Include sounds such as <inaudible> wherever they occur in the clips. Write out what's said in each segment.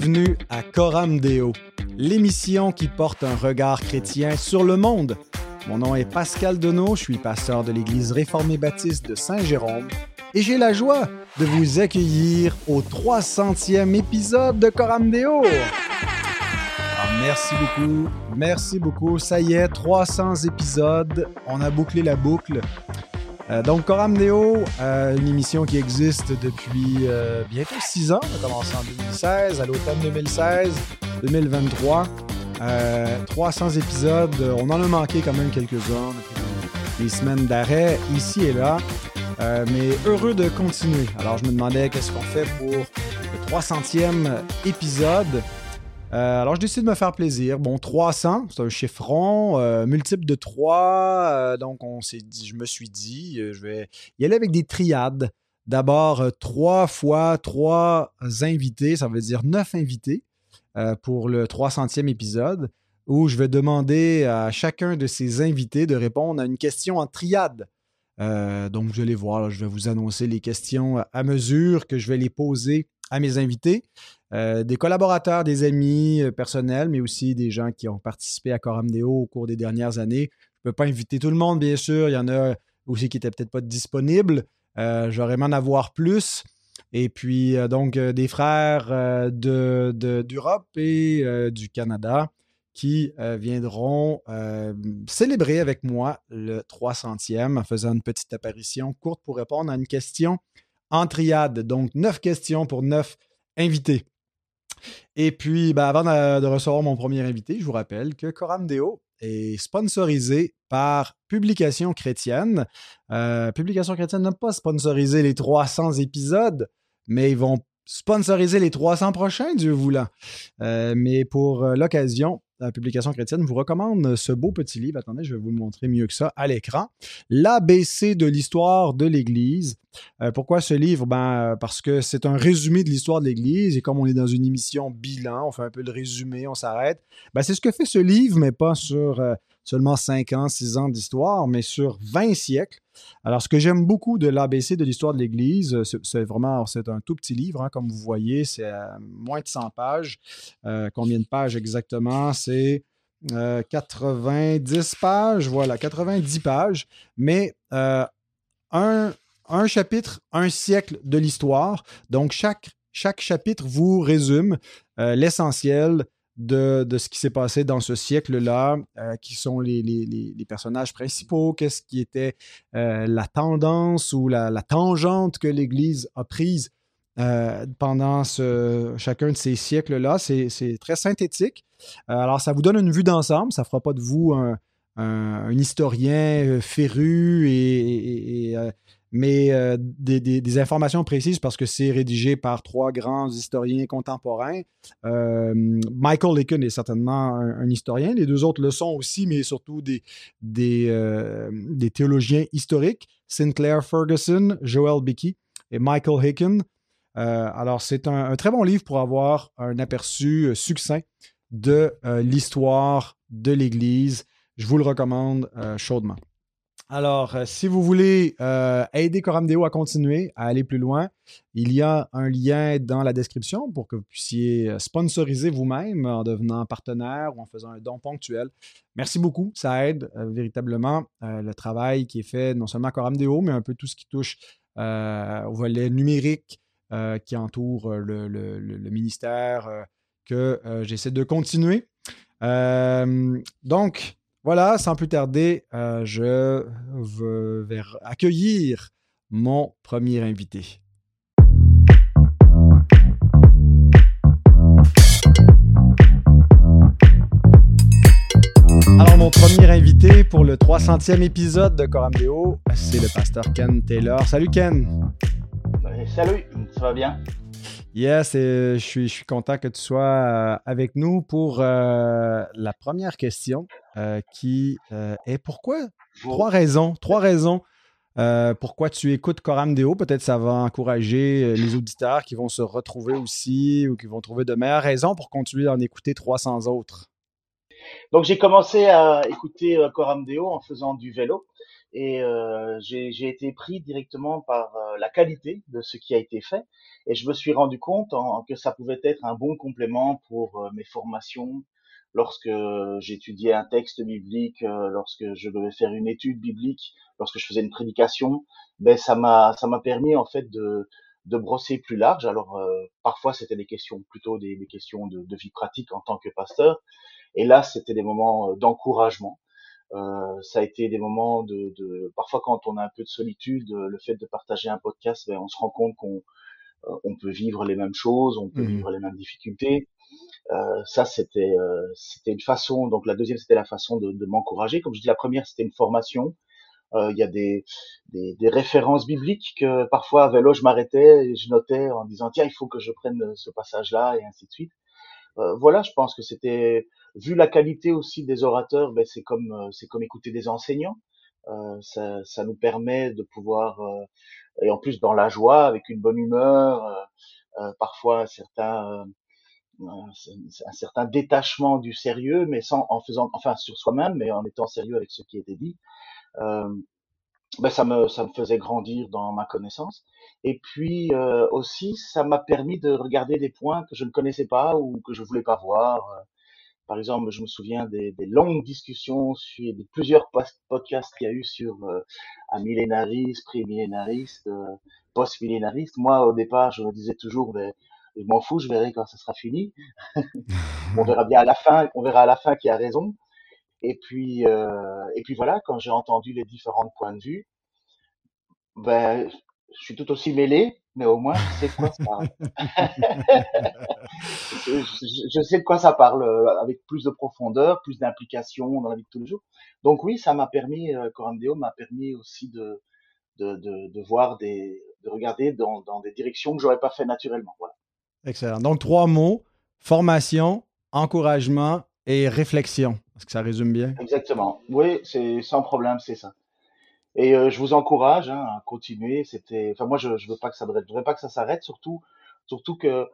Bienvenue à Coram Deo, l'émission qui porte un regard chrétien sur le monde. Mon nom est Pascal Denot, je suis pasteur de l'Église réformée baptiste de Saint-Jérôme et j'ai la joie de vous accueillir au 300e épisode de Coram Deo. Ah, merci beaucoup, merci beaucoup. Ça y est, 300 épisodes, on a bouclé la boucle. Euh, donc, Coram Neo, euh, une émission qui existe depuis euh, bientôt six ans. On a commencé en 2016, à l'automne 2016, 2023. 300 épisodes. On en a manqué quand même quelques-uns des semaines d'arrêt ici et là. mais heureux de continuer. Alors, je me demandais qu'est-ce qu'on fait pour le 300e épisode. Euh, alors, je décide de me faire plaisir. Bon, 300, c'est un chiffron, euh, multiple de 3. Euh, donc, on s'est dit, je me suis dit, je vais y aller avec des triades. D'abord, 3 fois 3 invités, ça veut dire 9 invités pour le 300e épisode, où je vais demander à chacun de ces invités de répondre à une question en triade. donc, vous allez voir, je vais vous annoncer les questions à mesure que je vais les poser à mes invités. Euh, des collaborateurs, des amis euh, personnels, mais aussi des gens qui ont participé à Coram Deo au cours des dernières années. Je ne peux pas inviter tout le monde, bien sûr. Il y en a aussi qui n'étaient peut-être pas disponibles. Euh, J'aurais aimé en avoir plus. Et puis, donc, des frères d'Europe de, et du Canada qui viendront célébrer avec moi le 300e en faisant une petite apparition courte pour répondre à une question en triade. Donc, neuf questions pour neuf invités. Et puis, ben, avant de, recevoir mon premier invité, je vous rappelle que Coram Deo est sponsorisé par Publication Chrétienne. Euh, Publication Chrétienne n'a pas sponsorisé les 300 épisodes, mais ils vont sponsoriser les 300 prochains, Dieu voulant. Euh, mais pour euh, la publication chrétienne vous recommande ce beau petit livre. Attendez, je vais vous le montrer mieux que ça à l'écran. L'ABC de l'histoire de l'Église. Euh, pourquoi ce livre? Ben, parce que c'est un résumé de l'histoire de l'Église et comme on est dans une émission bilan, on fait un peu le résumé, on s'arrête. Ben, c'est ce que fait ce livre, mais pas sur seulement 5 ans, 6 ans d'histoire, mais sur 20 siècles. Alors, ce que j'aime beaucoup de l'ABC de l'histoire de l'Église, c'est vraiment, c'est un tout petit livre, hein, comme vous voyez, c'est moins de 100 pages. Euh, combien de pages exactement? C'est 90 euh, pages, voilà, 90 pages, mais euh, un, chapitre, un siècle de l'histoire. Donc, chaque chapitre vous résume l'essentiel de, ce qui s'est passé dans ce siècle-là, euh, qui sont les, personnages principaux, qu'est-ce qui était euh, la tendance ou la, tangente que l'Église a prise euh, pendant ce, chacun de ces siècles-là. C'est très synthétique. alors, ça vous donne une vue d'ensemble. Ça ne fera pas de vous un, historien féru et, mais euh, des, informations précises parce que c'est rédigé par trois grands historiens contemporains. Euh, Michael Lincoln est certainement un, historien, les deux autres le sont aussi, mais surtout des, des, euh, théologiens historiques, Sinclair Ferguson, Joel Bickey et Michael Hicken. alors, c'est un, très bon livre pour avoir un aperçu succinct de l'histoire de l'Église. Je vous le recommande chaudement. Alors, euh, si vous voulez euh, aider Coram Deo à continuer, à aller plus loin, il y a un lien dans la description pour que vous puissiez euh, sponsoriser vous-même en devenant partenaire ou en faisant un don ponctuel. Merci beaucoup, ça aide véritablement le travail qui est fait non seulement à Coram Deo, mais un peu tout ce qui touche au volet numérique qui entoure le ministère que j'essaie de continuer. donc, voilà, sans plus tarder, euh, je vais accueillir mon premier invité. Alors, mon premier invité pour le 300e épisode de Coram Deo, c'est le pasteur Ken Taylor. Salut Ken. Salut, ça va bien? Yes, je, suis, je suis content que tu sois euh, avec nous pour euh, la première question euh, qui est pourquoi? Trois raisons. Trois raisons pourquoi tu écoutes Coram Deo? Peut-être ça va encourager les auditeurs qui vont se retrouver aussi ou qui vont trouver de meilleures raisons pour continuer d'en écouter 300 autres. Donc j'ai commencé à écouter Coram Deo en faisant du vélo et j'ai été pris directement par la qualité de ce qui a été fait. Et je me suis rendu compte que ça pouvait être un bon complément pour mes formations, lorsque j'étudiais un texte biblique, lorsque je devais faire une étude biblique, lorsque je faisais une prédication, ben ça m'a ça m'a permis en fait de de brosser plus large. Alors euh, parfois c'était des questions plutôt des, des questions de, de, vie pratique en tant que pasteur, et là c'était des moments euh, d'encouragement. Euh, ça a été des moments de, de, parfois quand on a un peu de solitude, le fait de partager un podcast, ben, on se rend compte qu'on euh, on peut vivre les mêmes choses, on peut mmh vivre les mêmes difficultés. Euh, ça c'était c'était une façon. Donc la deuxième c'était la façon de, de m'encourager. Comme je dis, la première c'était une formation. Euh, il y a des, des, des, références bibliques que parfois à vélo je m'arrêtais et je notais en disant tiens il faut que je prenne ce passage là et ainsi de suite. Euh, voilà, je pense que c'était vu la qualité aussi des orateurs, ben c'est comme euh, c'est comme écouter des enseignants. Euh, ça, ça, nous permet de pouvoir et en plus dans la joie, avec une bonne humeur, parfois certains un certain détachement du sérieux, mais sans en faisant, enfin sur soi-même, mais en étant sérieux avec ce qui était dit euh, ben ça me ça me faisait grandir dans ma connaissance. Et puis euh, aussi ça m'a permis de regarder des points que je ne connaissais pas ou que je voulais pas voir. Par exemple je me souviens des, des longues discussions sur des plusieurs podcasts qu'il y a eu sur euh, un millénariste pré-millénariste euh, post-millénariste. Moi au départ je me disais toujours ben, je m'en fous je verrai quand ça sera fini. <laughs> On verra bien à la fin on verra à la fin qui a raison et puis, euh, et puis voilà, quand j'ai entendu les différents points de vue, ben, je suis tout aussi mêlé, mais au moins je sais de quoi ça parle. <laughs> je, sais de quoi ça parle, euh, avec plus de profondeur, plus d'implication dans la vie de tous les jours. Donc oui, ça m'a permis, euh, Corandeo m'a permis aussi de, de, de, de, voir des, de regarder dans, dans des directions que j'aurais pas fait naturellement. Voilà. Excellent. Donc trois mots formation, encouragement et réflexion. Est-ce que ça résume bien? Exactement. Oui, c'est sans problème, c'est ça. Et euh, je vous encourage hein, à continuer. C'était, enfin moi je, je veux pas que ça, je voudrais pas que ça s'arrête, surtout, surtout que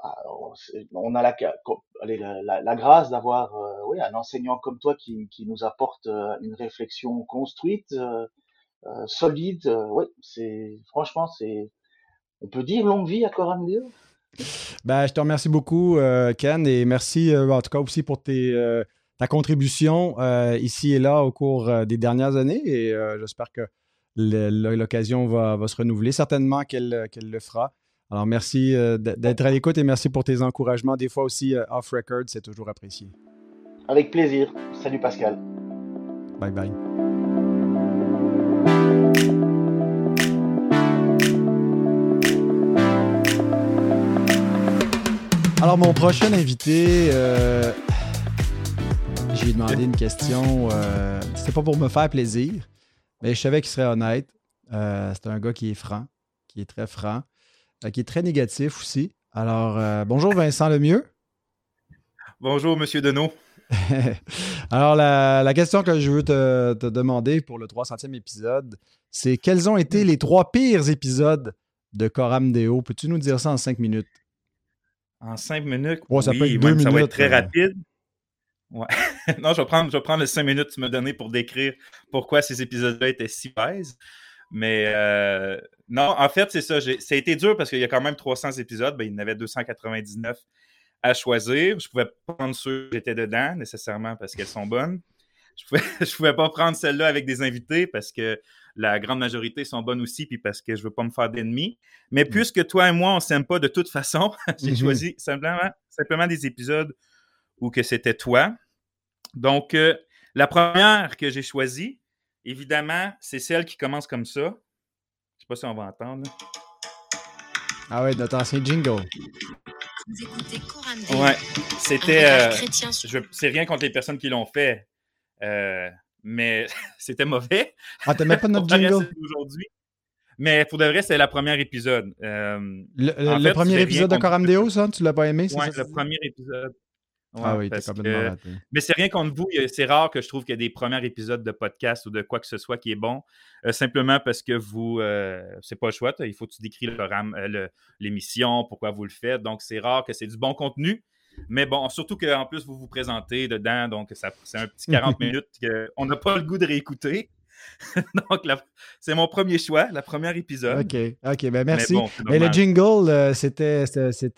ah, on a la, allez, la, la, grâce d'avoir euh, oui, un enseignant comme toi qui, qui nous apporte euh, une réflexion construite, solide. oui, c'est franchement c'est, on peut dire longue vie à Coram ben, je te remercie beaucoup, Ken, et merci en tout cas aussi pour tes, ta contribution ici et là au cours des dernières années. Et j'espère que l'occasion va, va, se renouveler. Certainement qu'elle le fera. Alors, merci d'être à l'écoute et merci pour tes encouragements. Des fois aussi off-record, c'est toujours apprécié. Avec plaisir. Salut Pascal. Bye bye. Alors, mon prochain invité, euh, j'ai demandé une question. Euh, C'était pas pour me faire plaisir, mais je savais qu'il serait honnête. Euh, c'est un gars qui est franc, qui est très franc, euh, qui est très négatif aussi. Alors, bonjour Vincent Lemieux. Bonjour, Monsieur Deneau. <laughs> Alors, la, question que je veux te, te demander pour le 300e épisode, c'est quels ont été les trois pires épisodes de Coram Deo? Peux-tu nous dire ça en cinq minutes? En cinq minutes, ça, oui, peut être ça va être très euh. rapide. Ouais. <laughs> non, je vais, prendre, je vais prendre les cinq minutes que tu m'as donné pour décrire pourquoi ces épisodes-là étaient si pèses. Mais euh, non, en fait, c'est ça. Ça a été dur parce qu'il y a quand même 300 épisodes. Ben, il y en avait 299 à choisir. Je pouvais pas prendre ceux qui étaient dedans nécessairement parce qu'elles sont bonnes. Je pouvais, <laughs> je pouvais pas prendre celle-là avec des invités parce que la grande majorité sont bonnes aussi, puis parce que je veux pas me faire d'ennemis. Mais mm. puisque toi et moi, on s'aime pas de toute façon, <laughs> j'ai mm-hmm. choisi simplement, simplement des épisodes où que c'était toi. Donc, euh, la première que j'ai choisie, évidemment, c'est celle qui commence comme ça. Je sais pas si on va entendre. Ah ouais, notre ancien jingle. Vous écoutez Ouais, c'était. Euh, c'est rien contre les personnes qui l'ont fait. Euh, mais <laughs> c'était mauvais. Ah, t'as même pas notre <laughs> jingle? aujourd'hui. Mais pour de vrai, c'est le premier épisode. Euh, le, premier épisode de Coramdeo, ça? Tu l'as pas aimé? Oui, le premier épisode. Ah oui, t'es complètement raté. Mais c'est rien contre vous. C'est rare que je trouve qu'il y a des premiers épisodes de podcast ou de quoi que ce soit qui est bon. Euh, simplement parce que vous, euh, c'est pas le choix. Il faut que tu décris l'émission, pourquoi vous le faites. Donc, c'est rare que c'est du bon contenu. Mais bon, surtout qu'en plus, vous vous présentez dedans, donc c'est un petit <laughs> 40 minutes qu'on n'a pas le goût de réécouter. <laughs> Donc, c'est mon premier choix, le premier épisode. OK, OK, ben merci. Mais, le jingle, euh, c'était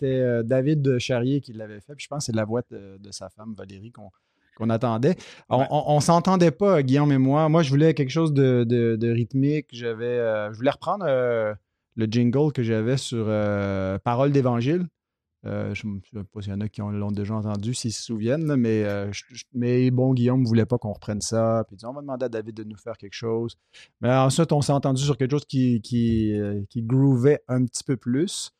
euh, David Charrier qui l'avait fait. Puis je pense que c'est la voix de, sa femme, Valérie, qu'on attendait. On, ne s'entendait pas, Guillaume et moi. Moi, je voulais quelque chose de, rythmique. J'avais, euh, je voulais reprendre le jingle que j'avais sur Parole d'Évangile. Euh, je ne sais pas s'il y en a qui l'ont déjà entendu, s'ils se souviennent, mais, euh, mais bon, Guillaume ne voulait pas qu'on reprenne ça. Puis il on va demander à David de nous faire quelque chose. Mais ensuite, on s'est entendu sur quelque chose qui, qui, euh, un petit peu plus.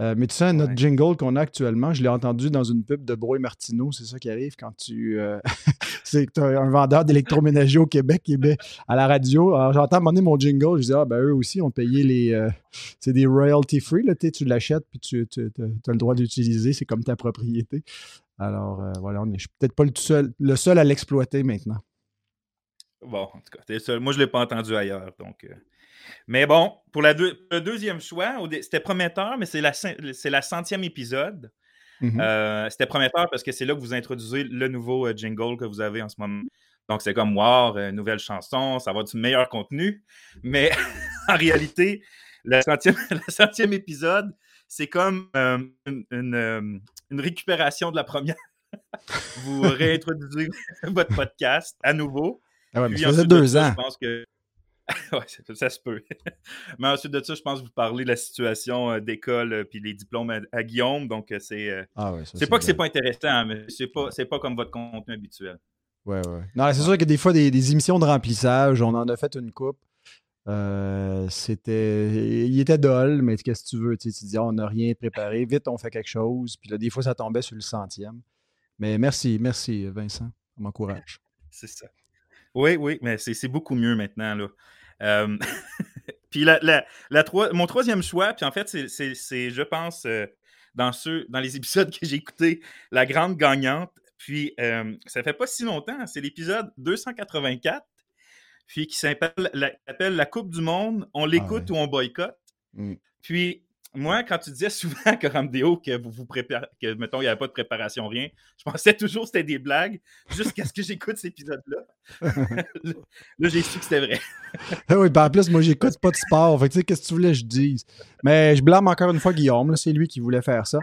Euh, mais tu sais, notre jingle qu'on a actuellement, je l'ai entendu dans une pub de Bro et Martineau. C'est ça qui arrive quand tu. Euh, <laughs> c'est un vendeur d'électroménager au Québec qui est à la radio. Alors, j'entends demander mon jingle. Je dis, ah, ben eux aussi ont payé les. Euh, c'est des royalty free. Là, tu l'achètes puis tu, as le droit d'utiliser. C'est comme ta propriété. Alors, voilà, on est, je suis peut-être pas le seul, le seul à l'exploiter maintenant. Bon, en tout cas, Moi, je ne l'ai pas entendu ailleurs. Donc. Mais bon, pour la le deuxième choix, c'était prometteur, mais c'est la, la centième épisode. Mm-hmm. Euh, c'était prometteur parce que c'est là que vous introduisez le nouveau euh, jingle que vous avez en ce moment. Donc, c'est comme, wow, euh, nouvelle chanson, ça va du meilleur contenu. Mais <laughs> en réalité, le centième, <laughs> centième épisode, c'est comme une, récupération de la première. <laughs> vous réintroduisez votre podcast à nouveau. Ah ouais, mais ça faisait deux ans. Je pense que <laughs> ça, se peut. <laughs> Mais ensuite de ça, je pense que vous parlez de la situation euh, d'école euh, puis les diplômes à, Guillaume. Donc, euh, c'est. Ah c'est pas que c'est pas intéressant, mais c'est pas, pas comme votre contenu habituel. Ouais, ouais. Non, c'est sûr que des fois, des, émissions de remplissage, on en a fait une coupe. c'était. Il était dol, mais qu'est-ce que tu veux? Tu, dis, on n'a rien préparé, vite, on fait quelque chose. Puis là, des fois, ça tombait sur le centième. Mais merci, merci, Vincent. Ça m'encourage. c'est ça. Oui, oui, mais c'est beaucoup mieux maintenant. Là. <laughs> puis la, la, mon troisième choix, puis en fait, c'est, je pense, euh, dans, ceux, dans les <laughs> épisodes que j'ai écoutés, la grande gagnante. Puis ça fait pas si longtemps, c'est l'épisode 284, puis qui s'appelle la, la, Coupe du Monde, on ah l'écoute ou on boycotte. Mmh. Puis moi, quand tu disais souvent que Ramdeo, que vous vous préparez, que mettons, il n'y avait pas de préparation, rien, je pensais toujours que c'était des blagues jusqu'à ce que j'écoute cet épisode-là. <laughs> là, j'ai su que c'était vrai. Ah oui, ben en plus, moi, j'écoute pas de sport. Fait tu sais, qu'est-ce que tu voulais que je dise? Mais je blâme encore une fois Guillaume, c'est lui qui voulait faire ça.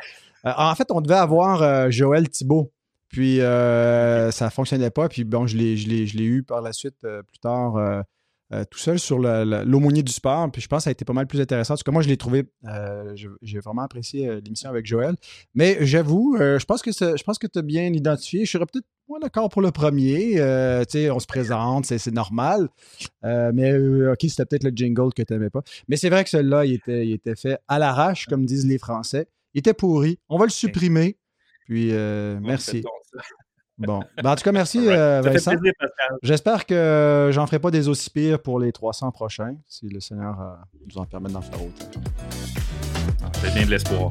Euh, en fait, on devait avoir euh, Joël Thibault. Puis euh, ça ne fonctionnait pas. Puis bon, je l'ai eu par la suite plus tard euh, tout seul sur l'aumônier du sport. Puis je pense que ça a été pas mal plus intéressant. En tout cas, moi, je l'ai trouvé, euh, j'ai vraiment apprécié euh, l'émission avec Joël. Mais j'avoue, je pense que je pense que tu as bien identifié. Je serais peut-être moins d'accord pour le premier. tu sais, on se présente, c'est normal. mais OK, c'était peut-être le jingle que tu n'aimais pas. Mais c'est vrai que celui-là, il était, il était fait à l'arrache, comme disent les Français. Il était pourri. On va le supprimer. Puis, merci. Bon. Ben, en tout cas, merci, euh, Vincent. J'espère que j'en ferai pas des aussi pires pour les 300 prochains, si le Seigneur euh, nous en permet d'en faire autant. C'est bien de l'espoir.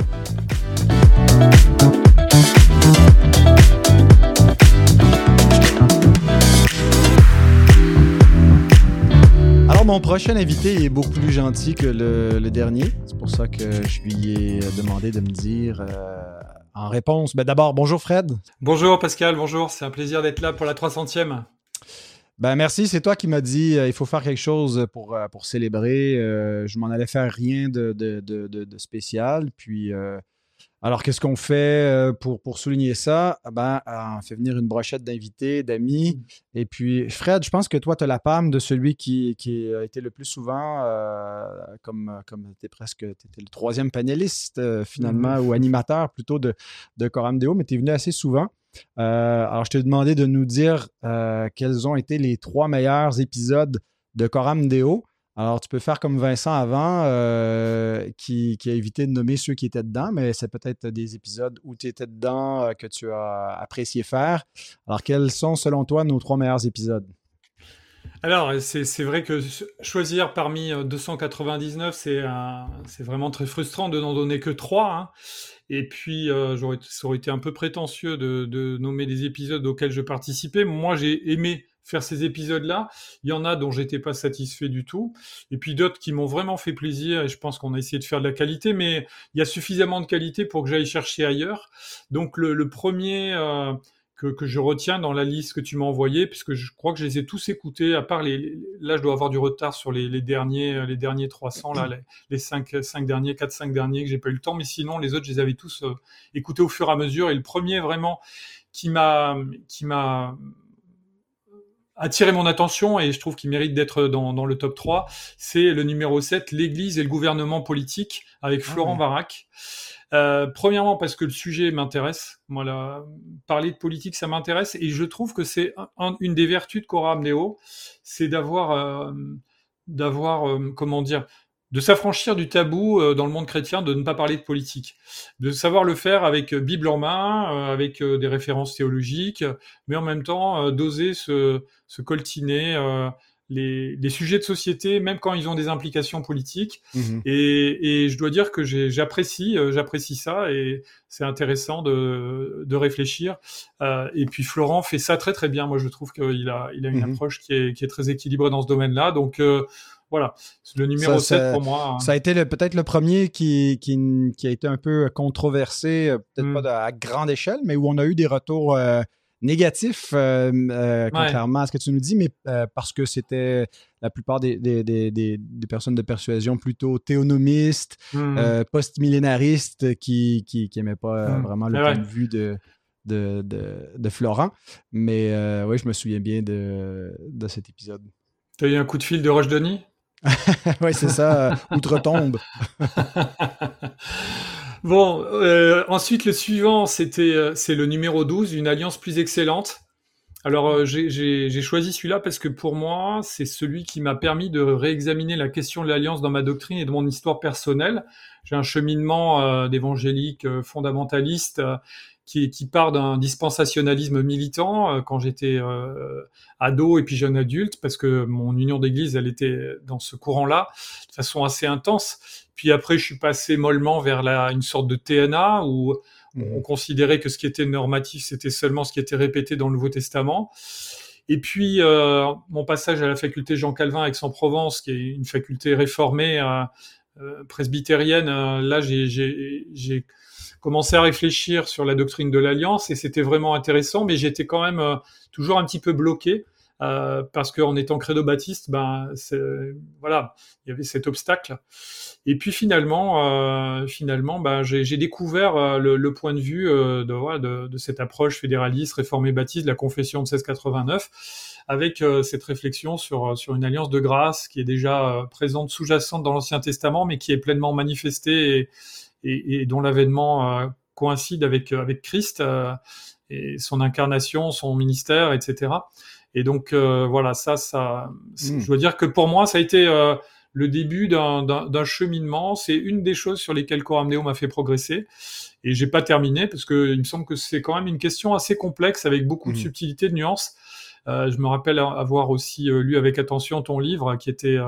Alors, mon prochain invité est beaucoup plus gentil que le, dernier. C'est pour ça que je lui ai demandé de me dire euh, en réponse. Ben d'abord, bonjour Fred. Bonjour Pascal, bonjour. C'est un plaisir d'être là pour la 300e. Ben merci, c'est toi qui m'as dit euh, il faut faire quelque chose pour, euh, pour célébrer. Euh, je m'en allais faire rien de, de, de, spécial. Puis alors, qu'est-ce qu'on fait euh, pour, pour souligner ça? Ah ben, on fait venir une brochette d'invités, d'amis. Et puis, Fred, je pense que toi, tu as la palme de celui qui, qui a été le plus souvent, euh, comme, comme tu es presque étais le troisième panéliste, euh, finalement, mmh. ou animateur plutôt de, de Coram Deo, mais tu es venu assez souvent. alors, je t'ai demandé de nous dire quels ont été les trois meilleurs épisodes de Coram Deo. Alors, tu peux faire comme Vincent avant, euh, qui, a évité de nommer ceux qui étaient dedans, mais c'est peut-être des épisodes où tu étais dedans euh, que tu as apprécié faire. Alors, quels sont, selon toi, nos trois meilleurs épisodes? Alors, c'est vrai que choisir parmi 299, euh, c'est vraiment très frustrant de n'en donner que trois. Hein. Et puis, ça aurait été un peu prétentieux de, de, nommer des épisodes auxquels je participais. Moi, j'ai aimé faire ces épisodes-là. Il y en a dont j'étais pas satisfait du tout, et puis d'autres qui m'ont vraiment fait plaisir. Et je pense qu'on a essayé de faire de la qualité, mais il y a suffisamment de qualité pour que j'aille chercher ailleurs. Donc le, premier euh, que, je retiens dans la liste que tu m'as envoyée, puisque je crois que je les ai tous écoutés, à part les, là, je dois avoir du retard sur les, derniers, les derniers 300, là, les, les 5, 5 derniers, 4, 5 derniers que j'ai pas eu le temps, mais sinon, les autres, je les avais tous euh, écoutés au fur et à mesure. Et le premier, vraiment, qui m'a, qui m'a attiré mon attention et je trouve qu'il mérite d'être dans, dans, le top 3, c'est le numéro 7, l'Église et le gouvernement politique, avec ah Florent Varac. Euh, premièrement parce que le sujet m'intéresse. Moi, parler de politique, ça m'intéresse et je trouve que c'est une des vertus de Cora Amneo, c'est d'avoir, euh, d'avoir, euh, comment dire, de s'affranchir du tabou dans le monde chrétien de ne pas parler de politique, de savoir le faire avec Bible en main, avec des références théologiques, mais en même temps d'oser se, se coltiner les, sujets de société, même quand ils ont des implications politiques. Mhm. Et, je dois dire que j'apprécie, euh, j'apprécie ça et c'est intéressant de, réfléchir. Euh, et puis Florent fait ça très très bien. Moi, je trouve qu'il a, il a une mhm. approche qui est, très équilibrée dans ce domaine-là. Donc euh, voilà, le numéro 7 pour moi. Hein. Ça a été peut-être le premier qui, qui, a été un peu controversé, peut-être mm. pas à grande échelle, mais où on a eu des retours euh, euh, contrairement à ce que tu nous dis, mais euh, parce que c'était la plupart des, personnes de persuasion plutôt théonomistes, mmh. post-millénaristes qui n'aimaient pas mmh. vraiment le point de vue de, de, Florent. Mais oui, je me souviens bien de, cet épisode. Tu as eu un coup de fil de Roche Denis <laughs> Oui, c'est ça, outre-tombe. <laughs> Bon, euh, ensuite le suivant, c'était euh, c'est le numéro 12, une alliance plus excellente. Alors euh, j'ai choisi celui-là parce que pour moi, c'est celui qui m'a permis de réexaminer la question de l'alliance dans ma doctrine et de mon histoire personnelle. J'ai un cheminement d'évangélique fondamentaliste qui, qui part d'un dispensationalisme militant quand j'étais ado et puis jeune adulte, parce que mon union d'église, elle était dans ce courant-là, de façon assez intense. Puis après, je suis passé mollement vers la, une sorte de TNA où on mhm. considérait que ce qui était normatif, c'était seulement ce qui était répété dans le Nouveau Testament. Et puis, euh, mon passage à la faculté Jean Calvin Aix-en-Provence, qui est une faculté réformée euh, euh presbytérienne, euh, là, j'ai commencé à réfléchir sur la doctrine de l'alliance et c'était vraiment intéressant, mais j'étais quand même euh, toujours un petit peu bloqué euh, parce qu'en étant credo baptiste, ben voilà, il y avait cet obstacle. Et puis finalement, euh, finalement, ben, j'ai découvert euh, le, point de vue de, de, de, cette approche fédéraliste, réformée baptiste, la confession de 1689, avec cette réflexion sur sur une alliance de grâce qui est déjà présente, sous-jacente dans l'Ancien Testament, mais qui est pleinement manifestée et, et, et dont l'avènement coïncide avec avec Christ et son incarnation, son ministère, etc. Et donc euh, voilà, ça, ça, hmm. je dois dire que pour moi, ça a été euh, le début d'un cheminement. C'est une des choses sur lesquelles Coramdeo m'a fait progresser. Et j'ai pas terminé parce que il me semble que c'est quand même une question assez complexe avec beaucoup de hmm. subtilité, de nuances. Euh, je me rappelle avoir aussi lu avec attention ton livre qui était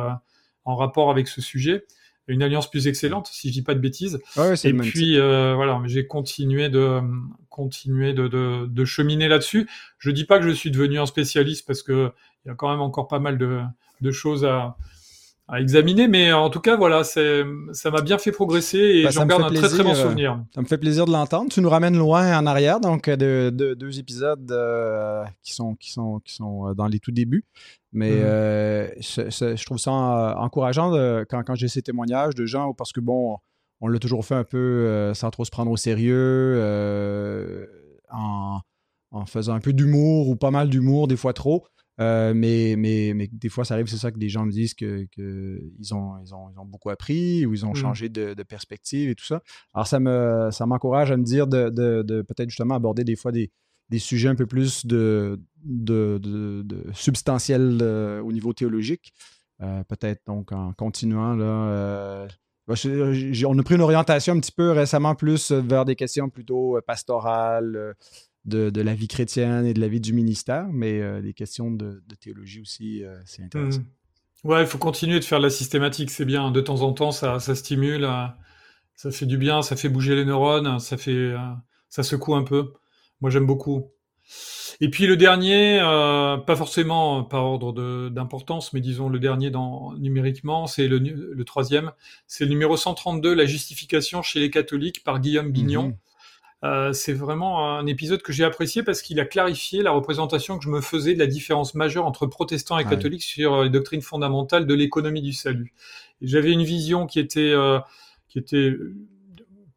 en rapport avec ce sujet une alliance plus excellente, si je dis pas de bêtises. et puis euh, voilà, j'ai continué de continuer de, de, de cheminer là-dessus. Je dis pas que je suis devenu un spécialiste parce que il y a quand même encore pas mal de, de choses à, à examiner, mais en tout cas, voilà, c'est, ça m'a bien fait progresser et bah, j'en garde un très très bon souvenir. Euh, ça me fait plaisir de l'entendre. Tu nous ramènes loin en arrière, donc de, de deux épisodes euh, qui sont qui sont qui sont dans les tout débuts. Mais mm. euh, je trouve ça encourageant quand, quand j'ai ces témoignages de gens parce que bon, on l'a toujours fait un peu sans trop se prendre au sérieux, en, en faisant un peu d'humour ou pas mal d'humour, des fois trop. Euh, mais, mais, mais des fois, ça arrive, c'est ça que des gens me disent qu'ils que ont, ils ont, ils ont beaucoup appris ou ils ont mmh. changé de, perspective et tout ça. Alors, ça me ça m'encourage à me dire de, de, peut-être justement aborder des fois des, des sujets un peu plus de, de, de substantiels euh, au niveau théologique. Euh, peut-être donc en continuant là. On a pris une orientation un petit peu récemment plus vers des questions plutôt pastorales, de, la vie chrétienne et de la vie du ministère, mais euh, les questions de, théologie aussi, euh, c'est intéressant. Mmh. Ouais, il faut continuer de faire de la systématique, c'est bien. De temps en temps, ça, stimule, euh, ça fait du bien, ça fait bouger les neurones, ça fait, ça secoue un peu. Moi, j'aime beaucoup. Et puis le dernier, pas forcément par ordre d'importance, mais disons le dernier dans, numériquement, c'est le, le, troisième, c'est le numéro 132, la justification chez les catholiques par Guillaume Bignon. Mmh euh, c'est vraiment un épisode que j'ai apprécié parce qu'il a clarifié la représentation que je me faisais de la différence majeure entre protestants et catholiques sur les doctrines fondamentales de l'économie du salut. J'avais une vision qui était qui était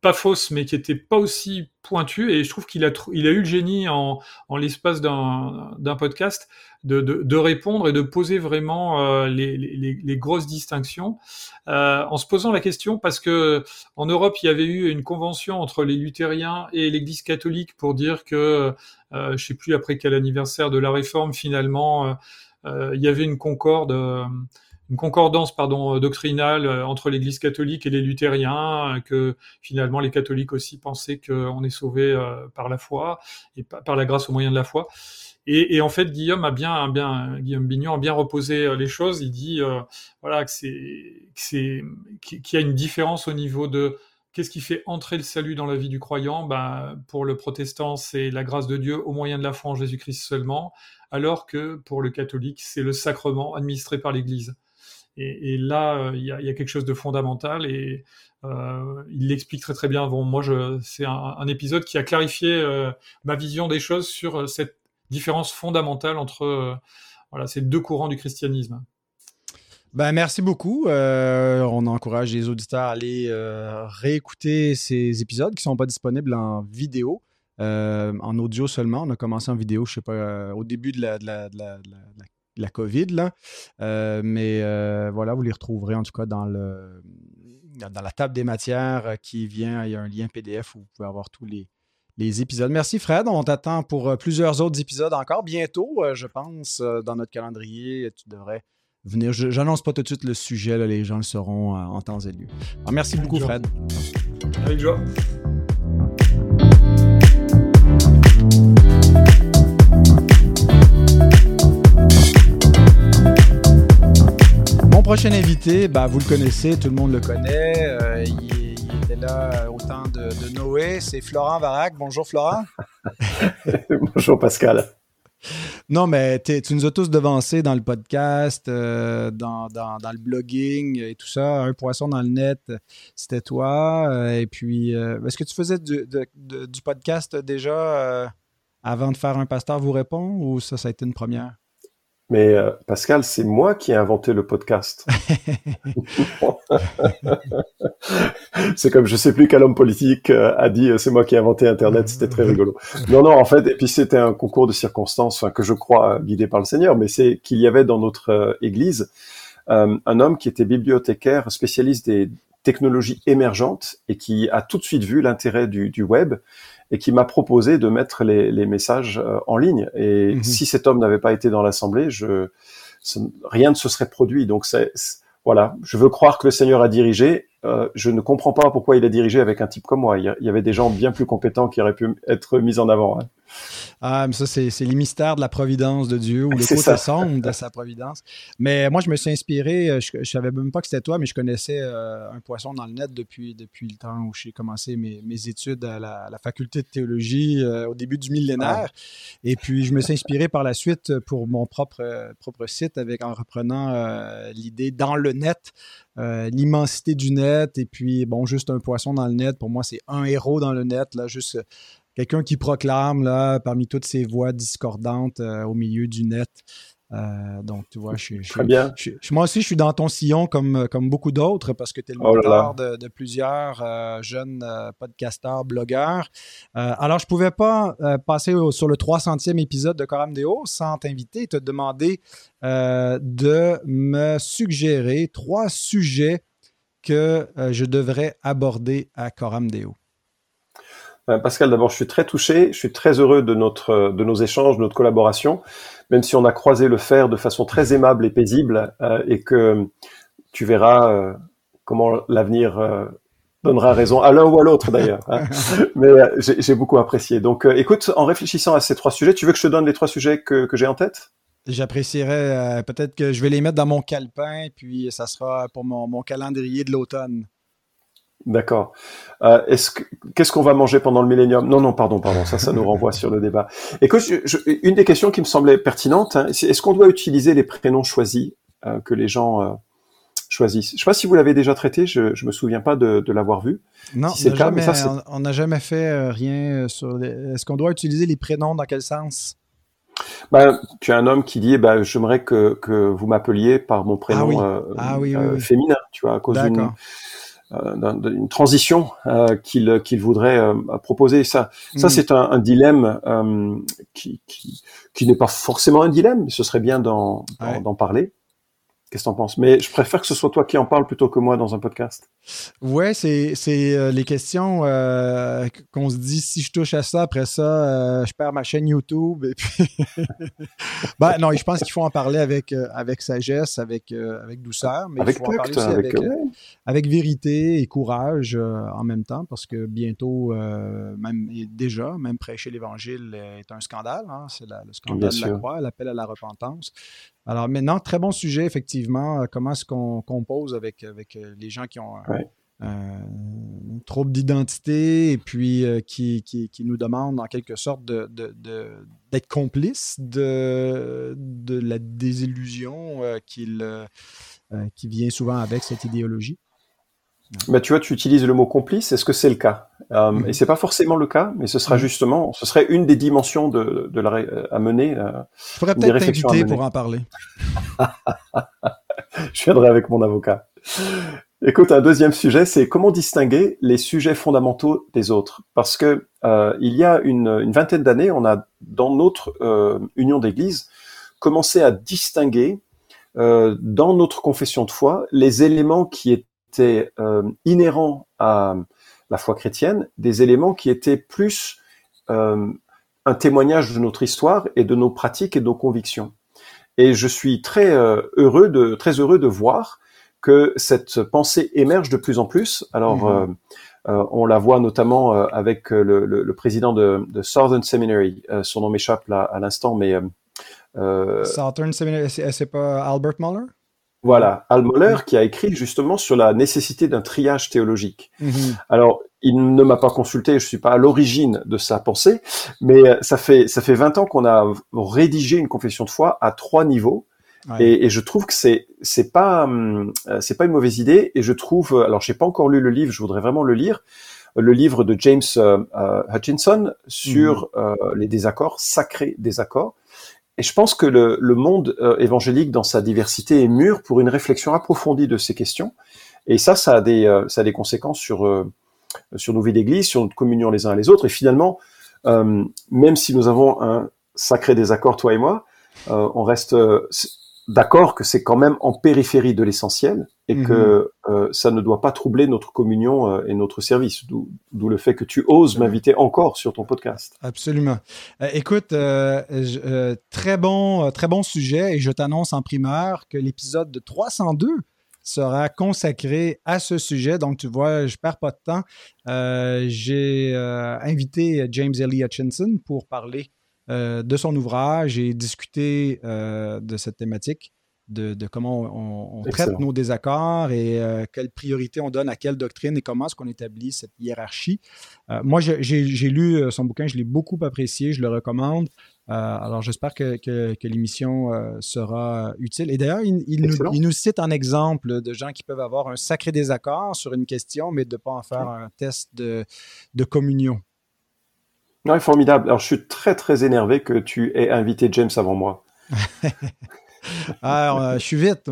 pas fausse, mais qui était pas aussi pointue. Et je trouve qu'il a, il a eu le génie en, en l'espace d'un podcast de, de, répondre et de poser vraiment euh, les, les, les, grosses distinctions, euh, en se posant la question parce que en Europe il y avait eu une convention entre les luthériens et l'Église catholique pour dire que, euh, je sais plus après quel anniversaire de la réforme finalement, euh, il y avait une concorde une concordance euh, doctrinale euh, entre l'Église catholique et les luthériens, euh, que finalement les catholiques aussi pensaient qu'on est sauvé par la foi et par la grâce au moyen de la foi. Et, en fait, Guillaume a bien, Guillaume Bignon a bien reposé les choses. Il dit voilà que c'est, qu'il y a une différence au niveau de Qu'est-ce qui fait entrer le salut dans la vie du croyant? Bah, Pour le protestant, c'est la grâce de Dieu au moyen de la foi en Jésus-Christ seulement, alors que pour le catholique, c'est le sacrement administré par l'Église. Et, là, euh, il y, a, quelque chose de fondamental et euh, il l'explique très très bien. Bon, moi, c'est un, épisode qui a clarifié euh, ma vision des choses sur cette différence fondamentale entre ces deux courants du christianisme. Ben, merci beaucoup. on encourage les auditeurs à aller réécouter ces épisodes qui ne sont pas disponibles en vidéo. en audio seulement. On a commencé en vidéo, je sais pas, au début de la, de la, la COVID. Là. Euh, mais euh, voilà, vous les retrouverez en tout cas dans, le, dans la table des matières euh, qui vient. Il y a un lien PDF où vous pouvez avoir tous les, les épisodes. Merci Fred. On t'attend pour plusieurs autres épisodes encore. Bientôt, je pense, dans notre calendrier. Tu devrais venir. Je n'annonce pas tout de suite le sujet. les gens le sauront en temps et lieu. merci beaucoup, Fred. Avec joie. Prochain invité, bah, vous le connaissez, tout le monde le connaît. Euh, il, était là au temps de, Noé. C'est Florent Varac. Bonjour Florent. <laughs> Bonjour Pascal. Non, mais tu nous as tous devancés dans le podcast, euh, dans, le blogging et tout ça. Un poisson dans le net, c'était toi. Euh, et puis, est-ce que tu faisais du, du podcast déjà avant de faire un pasteur vous répond ou ça, ça a été une première? Mais euh, Pascal, c'est moi qui ai inventé le podcast. <laughs> c'est comme je sais plus quel homme politique euh, a dit euh, c'est moi qui ai inventé Internet. C'était très rigolo. Non, non, en fait, et puis c'était un concours de circonstances que je crois guidé par le Seigneur, mais c'est qu'il y avait dans notre église un homme qui était bibliothécaire spécialiste des technologies émergentes et qui a tout de suite vu l'intérêt du, du web et qui m'a proposé de mettre les, les messages euh, en ligne. Et mhm. si cet homme n'avait pas été dans l'assemblée, je, rien ne se serait produit. Donc c'est, voilà, je veux croire que le Seigneur a dirigé. Euh, je ne comprends pas pourquoi il a dirigé avec un type comme moi. Il y avait des gens bien plus compétents qui auraient pu être mis en avant. Hein. Ah, mais ça, c'est les mystères de la providence de Dieu ou <laughs> le côté sombre de sa providence. Mais moi, je me suis inspiré, euh, je, ne savais même pas que c'était toi, mais je connaissais euh, un poisson dans le net depuis, depuis le temps où j'ai commencé mes, mes, études à la, faculté de théologie au début du millénaire. Et puis, je me suis inspiré par la suite pour mon propre, propre site avec, en reprenant l'idée dans le net euh, l'immensité du net et puis bon juste un poisson dans le net pour moi c'est un héros dans le net là juste euh, quelqu'un qui proclame là parmi toutes ces voix discordantes euh, au milieu du net euh, donc, tu vois, je, je, bien. moi aussi, je suis dans ton sillon comme, comme beaucoup d'autres parce que tu es le oh moteur de, plusieurs euh, jeunes euh, podcasteurs, blogueurs. alors, je pouvais pas passer sur le 300e épisode de Coram Deo sans t'inviter et te demander de me suggérer trois sujets que je devrais aborder à Coram Deo. Pascal, d'abord, je suis très touché, je suis très heureux de, notre, de nos échanges, de notre collaboration même si on a croisé le fer de façon très aimable et paisible, euh, et que tu verras euh, comment l'avenir euh, donnera raison à l'un ou à l'autre d'ailleurs. Hein. <laughs> Mais j'ai beaucoup apprécié. Donc, écoute, en réfléchissant à ces trois sujets, tu veux que je te donne les trois sujets que, que j'ai en tête? J'apprécierais peut-être que je vais les mettre dans mon calepin, puis ça sera pour mon, mon calendrier de l'automne. D'accord. Euh, est-ce que, qu'est-ce qu'on va manger pendant le millénium? Non, non, pardon, pardon. Ça, ça nous <laughs> renvoie sur le débat. Écoute, je, une des questions qui me semblait pertinente, hein, c'est est-ce qu'on doit utiliser les prénoms choisis euh, que les gens euh, choisissent? Je ne sais pas si vous l'avez déjà traité, je ne me souviens pas de, l'avoir vu. Non, si on n'a jamais fait rien sur... Est-ce qu'on doit utiliser les prénoms dans quel sens? Ben, tu as un homme qui dit bah, j'aimerais que, que vous m'appeliez par mon prénom ah ah euh, féminin, tu vois, à cause d'une euh, transition euh, qu'il qu'il voudrait proposer. Ça, ça hmm. c'est un, dilemme qui, qui, qui n'est pas forcément un dilemme, mais ce serait bien d'en parler. Qu'est-ce que t'en penses? Mais je préfère que ce soit toi qui en parle plutôt que moi dans un podcast. Ouais, c'est euh, les questions euh, qu'on se dit si je touche à ça, après ça, euh, je perds ma chaîne YouTube. Et puis... <laughs> ben, non, je pense qu'il faut en parler avec, avec sagesse, avec, avec douceur, mais avec il faut en parler aussi avec, avec, vérité et courage en même temps, parce que bientôt, même déjà, même prêcher l'Évangile est un scandale. Hein, c'est le scandale de la croix, l'appel à la repentance. Alors maintenant, très bon sujet, effectivement. Euh, comment est-ce qu'on compose avec, avec euh, les gens qui ont un, trouble d'identité et puis euh, qui, qui, nous demandent en quelque sorte d'être de, de, complices de, de la désillusion qui vient souvent avec cette idéologie? Bah, tu vois, tu utilises le mot complice. Est-ce que c'est le cas? Euh, mhm. Et c'est pas forcément le cas, mais ce sera mhm. justement, ce serait une des dimensions de, de la, à mener. Euh, Je pourrais peut-être t'inviter pour en parler. <laughs> Je viendrai avec mon avocat. Écoute, un deuxième sujet, c'est comment distinguer les sujets fondamentaux des autres? Parce que euh, il y a une, une vingtaine d'années, on a dans notre euh, union d'église commencé à distinguer euh, dans notre confession de foi les éléments qui étaient étaient euh, inhérents à la foi chrétienne, des éléments qui étaient plus euh, un témoignage de notre histoire et de nos pratiques et de nos convictions. Et je suis très euh, heureux de très heureux de voir que cette pensée émerge de plus en plus. Alors, mmh. on la voit notamment avec le, le, président de, de, Southern Seminary. son nom m'échappe là à l'instant, mais Southern Seminary, c'est pas Albert Muller voilà, Al Mohler qui a écrit justement sur la nécessité d'un triage théologique. Mhm. Alors, il ne m'a pas consulté, je suis pas à l'origine de sa pensée, mais euh, ça fait ça fait 20 ans qu'on a rédigé une confession de foi à trois niveaux. Et, et, je trouve que c'est c'est pas euh, c'est pas une mauvaise idée et je trouve alors j'ai pas encore lu le livre je voudrais vraiment le lire le livre de James euh, Hutchinson sur mhm. les désaccords sacrés désaccords et je pense que le, monde euh, évangélique, dans sa diversité, est mûr pour une réflexion approfondie de ces questions. Et ça, ça a des, euh, ça a des conséquences sur, euh, sur nos vies d'église, sur notre communion les uns et les autres. Et finalement, même si nous avons un sacré désaccord, toi et moi, on reste d'accord que c'est quand même en périphérie de l'essentiel et que mhm. euh, ça ne doit pas troubler notre communion euh, et notre service. D'où le fait que tu oses m'inviter encore sur ton podcast. Absolument. Euh, écoute, très bon, très bon sujet et je t'annonce en primeur que l'épisode de 302 sera consacré à ce sujet. Donc, tu vois, je perds pas de temps. J'ai invité James Ellie Hutchinson pour parler de son ouvrage et discuter de cette thématique de, comment on, traite nos désaccords et euh, quelle priorité on donne à quelle doctrine et comment est-ce qu'on établit cette hiérarchie. Euh, moi, j'ai lu euh, son bouquin, je l'ai beaucoup apprécié, je le recommande. alors, j'espère que, l'émission sera utile. Et d'ailleurs, il, nous, cite un exemple de gens qui peuvent avoir un sacré désaccord sur une question, mais de ne pas en faire un test de, de communion. Non, formidable. Alors, je suis très, très énervé que tu aies invité James avant moi. <laughs> ah, je suis vite,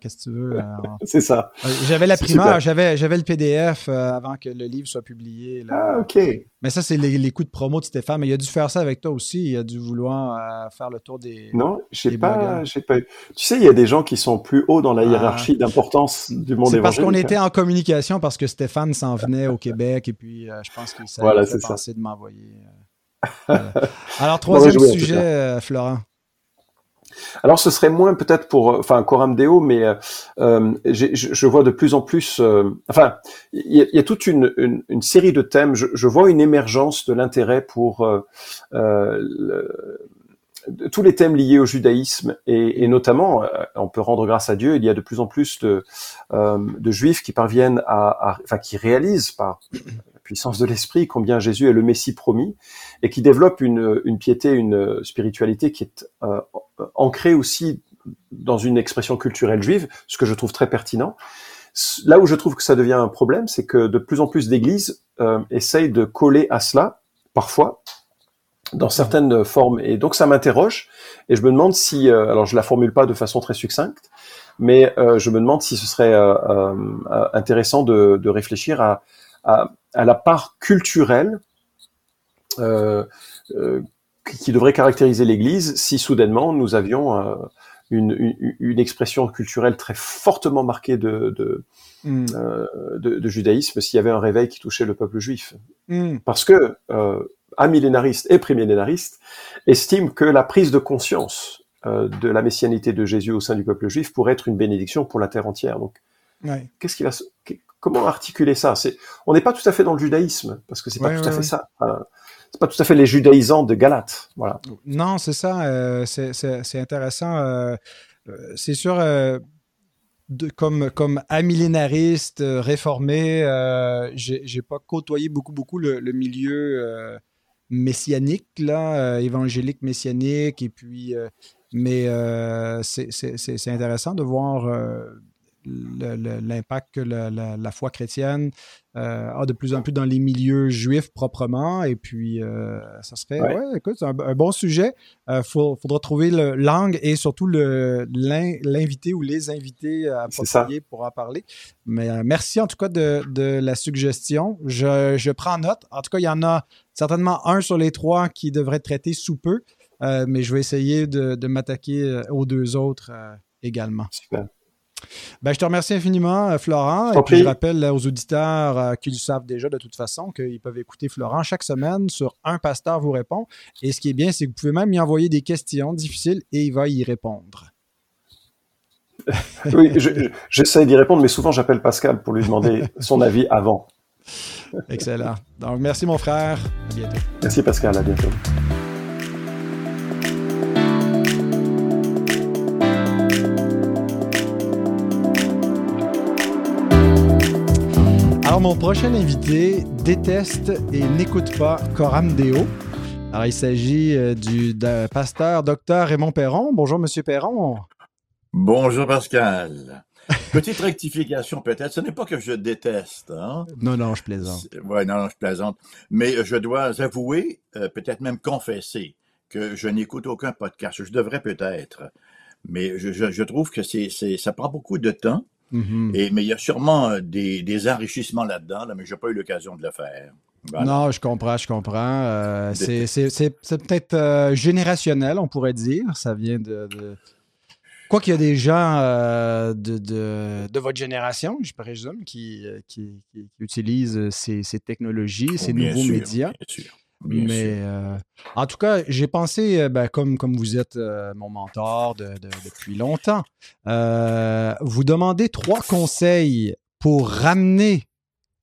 qu'est-ce que tu veux. c'est ça. J'avais la primeur, j'avais, j'avais le PDF euh, avant que le livre soit publié. Ah, OK. Mais ça, c'est les, coups de promo de Stéphane. Mais il a dû faire ça avec toi aussi. Il a dû vouloir euh, faire le tour des. Non, je pas, pas eu. Tu sais, il y a des gens qui sont plus hauts dans la ah. hiérarchie d'importance du monde C'est parce qu'on était en communication, parce que Stéphane s'en venait au Québec et puis euh, je pense qu'il s'est voilà, pensé de m'envoyer. <laughs> Alors, troisième sujet, Florent. Alors ce serait moins peut-être pour, enfin Coram Deo, mais euh, euh je vois de plus en plus, euh, enfin il y, a, toute une, série de thèmes. Je, vois une émergence de l'intérêt pour euh, tous les thèmes liés au judaïsme et, notamment, on peut rendre grâce à Dieu, il y a de plus en plus de, juifs qui parviennent à, enfin qui réalisent par puissance de l'esprit, combien Jésus est le Messie promis, et qui développe une, une piété, une spiritualité qui est euh, ancrée aussi dans une expression culturelle juive, ce que je trouve très pertinent. Là où je trouve que ça devient un problème, c'est que de plus en plus d'églises euh, essayent de coller à cela, parfois, dans certaines formes. Et donc ça m'interroge, et je me demande si, euh, alors je la formule pas de façon très succincte, mais euh, je me demande si ce serait euh, euh, intéressant de, de réfléchir à, à, à, la part culturelle qui devrait caractériser l'Église si soudainement nous avions une, une, une, expression culturelle très fortement marquée de, de, mm. euh, de, de judaïsme s'il y avait un réveil qui touchait le peuple juif. Mm. Parce que euh, amillénaristes et prémillénaristes estiment que la prise de conscience euh, de la messianité de Jésus au sein du peuple juif pourrait être une bénédiction pour la terre entière. Donc, ouais. qu'est-ce qui va, comment articuler ça? C'est, on n'est pas tout à fait dans le judaïsme parce que c'est pas ouais, tout ouais, à fait ça. Enfin, c'est pas tout à fait les judaïsants de Galate. Voilà. Non, c'est ça. Euh, c'est intéressant. Euh, c'est sûr, euh, comme, comme amillénariste, euh, réformé, euh, j'ai pas côtoyé beaucoup, beaucoup le, milieu messianique, là, évangélique messianique. Et puis, mais c'est intéressant de voir l'impact que la, la, foi chrétienne euh, de plus en plus dans les milieux juifs proprement. Et puis, euh, ça serait, ouais, ouais écoute, un, un, bon sujet. Il euh, faudra trouver le langue et surtout l'invité ou les invités appropriés pour en parler. Mais merci en tout cas de, de la suggestion. Je, je, prends note. En tout cas, il y en a certainement un sur les trois qui devrait être traité sous peu. mais je vais essayer de, de m'attaquer aux deux autres également. Super. Ben, je te remercie infiniment, euh, Florent. Et puis, je rappelle aux auditeurs euh, qui le savent déjà de toute façon qu'ils peuvent écouter Florent chaque semaine sur Un Pasteur vous répond. Et ce qui est bien, c'est que vous pouvez même y envoyer des questions difficiles et il va y répondre. <laughs> oui, j'essaie d'y répondre, mais souvent j'appelle Pascal pour lui demander <laughs> son avis avant. Excellent. Donc, merci mon frère. À bientôt. Merci Pascal. À bientôt. Alors, mon prochain invité déteste et n'écoute pas Coram Deo. Alors, il s'agit euh, du pasteur Dr Raymond Perron. Bonjour, Monsieur Perron. Bonjour, Pascal. <laughs> Petite rectification peut-être. Ce n'est pas que je déteste. Hein? Non, non, je plaisante. Oui, non, non, je plaisante. Mais je dois avouer, euh, peut-être même confesser, que je n'écoute aucun podcast. Je devrais peut-être. Mais je, je, je trouve que c'est, ça prend beaucoup de temps. Mm-hmm. Et, mais il y a sûrement euh, des, des enrichissements là-dedans, là, mais je n'ai pas eu l'occasion de le faire. Voilà. Non, je comprends, je comprends. Euh, c'est peut-être euh, générationnel, on pourrait dire. Ça vient de. de... Quoi qu'il y a des gens euh, de, de, de, votre génération, je présume, qui, qui, qui utilisent ces, ces technologies, oh, ces nouveaux sûr, médias. Bien sûr. Bien Mais euh, en tout cas, j'ai pensé, ben, comme, comme vous êtes euh, mon mentor de, de, depuis longtemps, euh, vous demander trois conseils pour ramener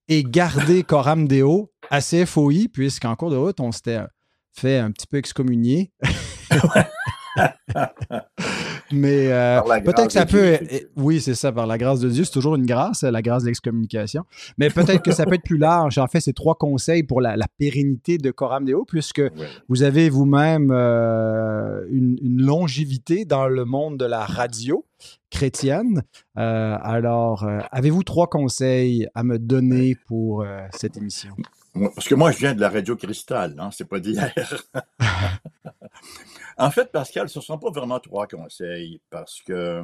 et garder <laughs> Coram Deo à CFOI, puisqu'en cours de route, on s'était fait un petit peu excommunier. <laughs> Mais euh, peut-être que ça peut. Dieu. Oui, c'est ça, par la grâce de Dieu. C'est toujours une grâce, la grâce de l'excommunication. Mais peut-être que ça peut être plus large. En fait, c'est trois conseils pour la, la, pérennité de Coram Deo, puisque ouais. vous avez vous-même euh, une, une, longévité dans le monde de la radio chrétienne. Euh, alors, euh, avez-vous trois conseils à me donner pour euh, cette émission? Parce que moi, je viens de la radio cristal, hein, c'est pas d'hier. <laughs> En fait, Pascal, ce ne sont pas vraiment trois conseils parce que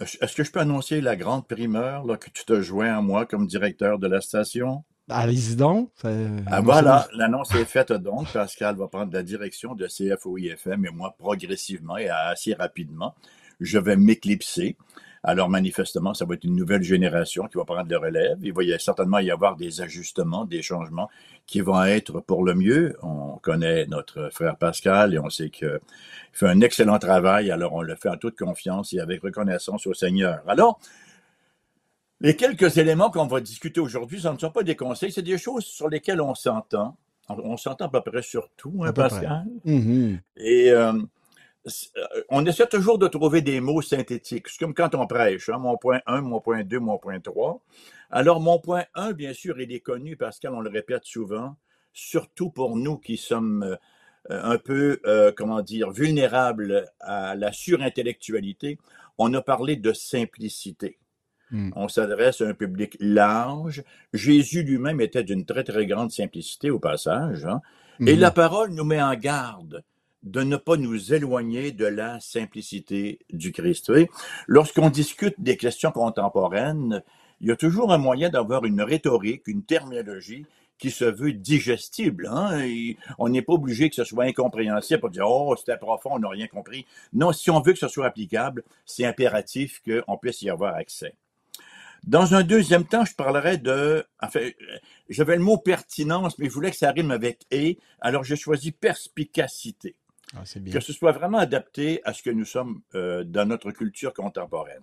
est-ce que je peux annoncer la grande primeur là, que tu te joins à moi comme directeur de la station? Allez-y donc. Ah, voilà, l'annonce est faite donc. Pascal va prendre la direction de CFOIFM et moi, progressivement et assez rapidement, je vais m'éclipser. Alors, manifestement, ça va être une nouvelle génération qui va prendre le relève. Il va y certainement y avoir des ajustements, des changements qui vont être pour le mieux. On connaît notre frère Pascal et on sait qu'il fait un excellent travail. Alors, on le fait en toute confiance et avec reconnaissance au Seigneur. Alors, les quelques éléments qu'on va discuter aujourd'hui, ce ne sont pas des conseils, c'est des choses sur lesquelles on s'entend. On s'entend à peu près sur tout, hein, Pascal? Mm -hmm. Et euh, on essaie toujours de trouver des mots synthétiques. C'est comme quand on prêche, hein, mon point 1, mon point 2, mon point 3. Alors, mon point 1, bien sûr, il est connu, Pascal, on le répète souvent, surtout pour nous qui sommes un peu, comment dire, vulnérables à la surintellectualité, on a parlé de simplicité. Hmm. On s'adresse à un public large. Jésus lui-même était d'une très, très grande simplicité au passage. Hein. Et hmm. la parole nous met en garde de ne pas nous éloigner de la simplicité du Christ. Lorsqu'on discute des questions contemporaines, il y a toujours un moyen d'avoir une rhétorique, une terminologie qui se veut digestible. Hein? on n'est pas obligé que ce soit incompréhensible pour dire Oh, c'était profond, on n'a rien compris. Non, si on veut que ce soit applicable, c'est impératif qu'on puisse y avoir accès. Dans un deuxième temps, je parlerai de. Enfin, j'avais le mot pertinence, mais je voulais que ça rime avec et, alors j'ai choisi perspicacité. Ah, que ce soit vraiment adapté à ce que nous sommes euh, dans notre culture contemporaine.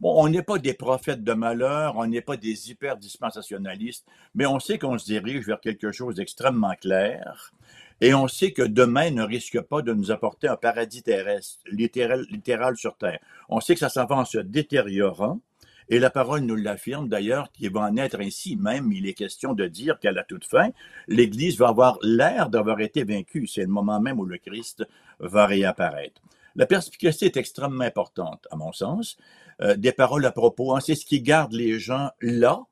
Bon, on n'est pas des prophètes de malheur, on n'est pas des hyper dispensationalistes, mais on sait qu'on se dirige vers quelque chose d'extrêmement clair. Et on sait que demain ne risque pas de nous apporter un paradis terrestre, littéral, littéral sur Terre. On sait que ça s'en va en se détériorant. Et la parole nous l'affirme d'ailleurs qu'il va en être ainsi. Même, il est question de dire qu'à la toute fin, l'Église va avoir l'air d'avoir été vaincue. C'est le moment même où le Christ va réapparaître. La perspicacité est extrêmement importante, à mon sens. Euh, des paroles à propos, hein, c'est ce qui garde les gens là.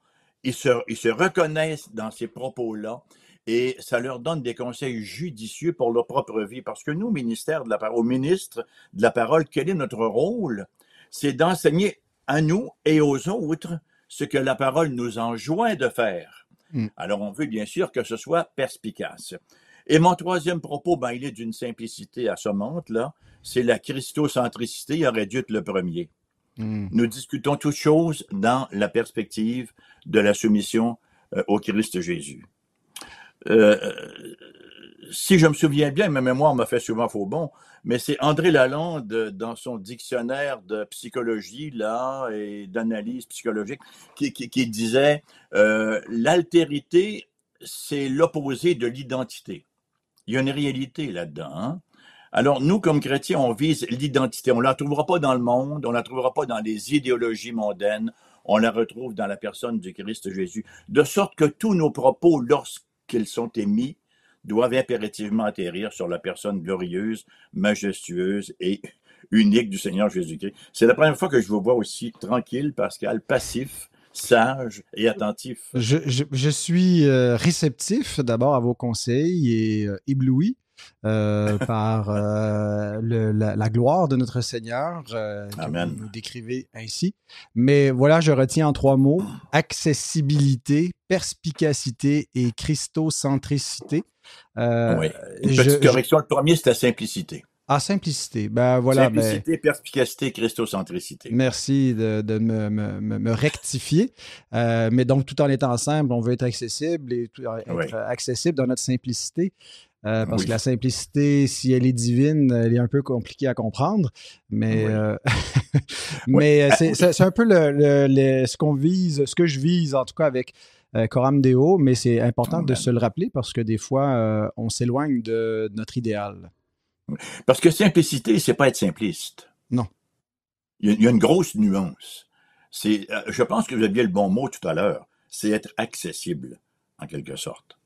Ils se, reconnaissent dans ces propos-là et ça leur donne des conseils judicieux pour leur propre vie. Parce que nous, ministère de la parole, ministre de la parole, quel est notre rôle? C'est d'enseigner à nous et aux autres ce que la parole nous enjoint de faire. Hmm. Alors, on veut bien sûr que ce soit perspicace. Et mon troisième propos, ben, il est d'une simplicité assommante, là. C'est la christocentricité, il aurait dû être le premier. Hmm. Nous discutons toutes choses dans la perspective de la soumission euh, au Christ Jésus. Euh, si je me souviens bien, ma mémoire m'a fait souvent faux bon, mais c'est André Lalonde, dans son dictionnaire de psychologie là, et d'analyse psychologique, qui, disait euh, l'altérité, c'est l'opposé de l'identité. Il y a une réalité là-dedans. Hein. Alors, nous, comme chrétiens, on vise l'identité. On ne la trouvera pas dans le monde, on ne la trouvera pas dans les idéologies mondaines, on la retrouve dans la personne du Christ Jésus. De sorte que tous nos propos, lorsqu'ils sont émis, doivent impérativement atterrir sur la personne glorieuse, majestueuse et unique du Seigneur Jésus-Christ. C'est la première fois que je vous vois aussi tranquille, Pascal, passif, sage et attentif. Je, suis euh, réceptif d'abord à vos conseils et euh, <laughs> ébloui euh, par la, gloire de notre Seigneur que vous nous décrivez ainsi. Mais voilà, je retiens en trois mots accessibilité, perspicacité et christocentricité. oui. Une petite correction, le premier, c'est la simplicité. Ah, simplicité. Ben voilà. Ben simplicité, perspicacité, christocentricité. Merci de, me, rectifier. Euh, mais donc, tout en étant simple, on veut être accessible et être accessible dans notre simplicité. Euh, parce que la simplicité, si elle est divine, elle est un peu compliquée à comprendre. Mais, euh, <laughs> mais c'est un peu le, ce qu'on vise, ce que je vise en tout cas avec Coram Deo, mais c'est important de se le rappeler parce que des fois, on s'éloigne de notre idéal. Parce que simplicité, c'est pas être simpliste. Non. Il y, a, une grosse nuance. C'est, euh, je pense que vous aviez le bon mot tout à l'heure. C'est être accessible, en quelque sorte.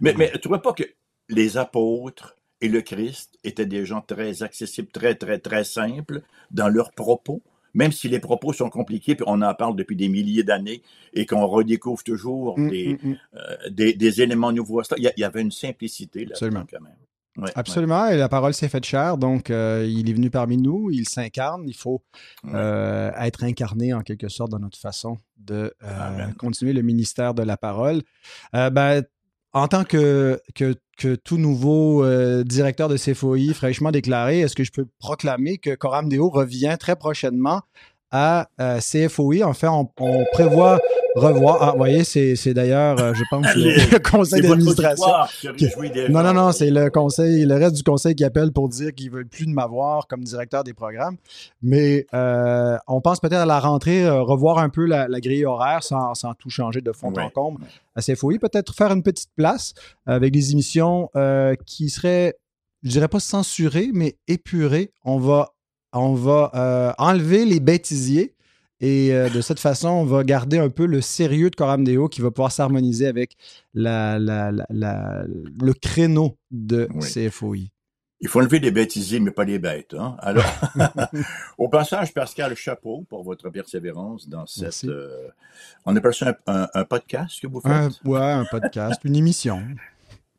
Mais, mais tu vois pas que les apôtres et le Christ étaient des gens très accessibles, très, très, très simples dans leurs propos, même si les propos sont compliqués, puis on en parle depuis des milliers d'années et qu'on redécouvre toujours des, mm, mm. Euh, des, des, éléments nouveaux. Il y, avait une simplicité là quand même. Absolument, et la parole s'est faite chère, donc euh, il est venu parmi nous, il s'incarne, il faut euh, être incarné en quelque sorte dans notre façon de continuer le ministère de la parole. Ben, en tant que, que, tout nouveau directeur de CFOI fraîchement déclaré, est-ce que je peux proclamer que Coram Deo revient très prochainement à CFOI? En fait, on prévoit revoir. Ah, vous voyez, c'est, d'ailleurs, euh, je pense, le, conseil d'administration. Non, non, non, c'est le conseil, le reste du conseil qui appelle pour dire qu'ils veulent plus de m'avoir comme directeur des programmes. Mais euh, on pense peut-être à la rentrée, euh, revoir un peu la, grille horaire sans, tout changer de fond en comble à CFOI. Peut-être faire une petite place avec des émissions qui seraient, je dirais pas censurées, mais épurées. On va, on va enlever les bêtisiers Et de cette <laughs> façon, on va garder un peu le sérieux de Coram Deo qui va pouvoir s'harmoniser avec la, le créneau de CFOI. Il faut enlever les bêtisiers, mais pas les bêtes. Hein. Alors, <laughs> <laughs> au passage, Pascal, chapeau pour votre persévérance dans cette. Euh, on appelle ça un, podcast que vous faites? Oui, un podcast, une émission.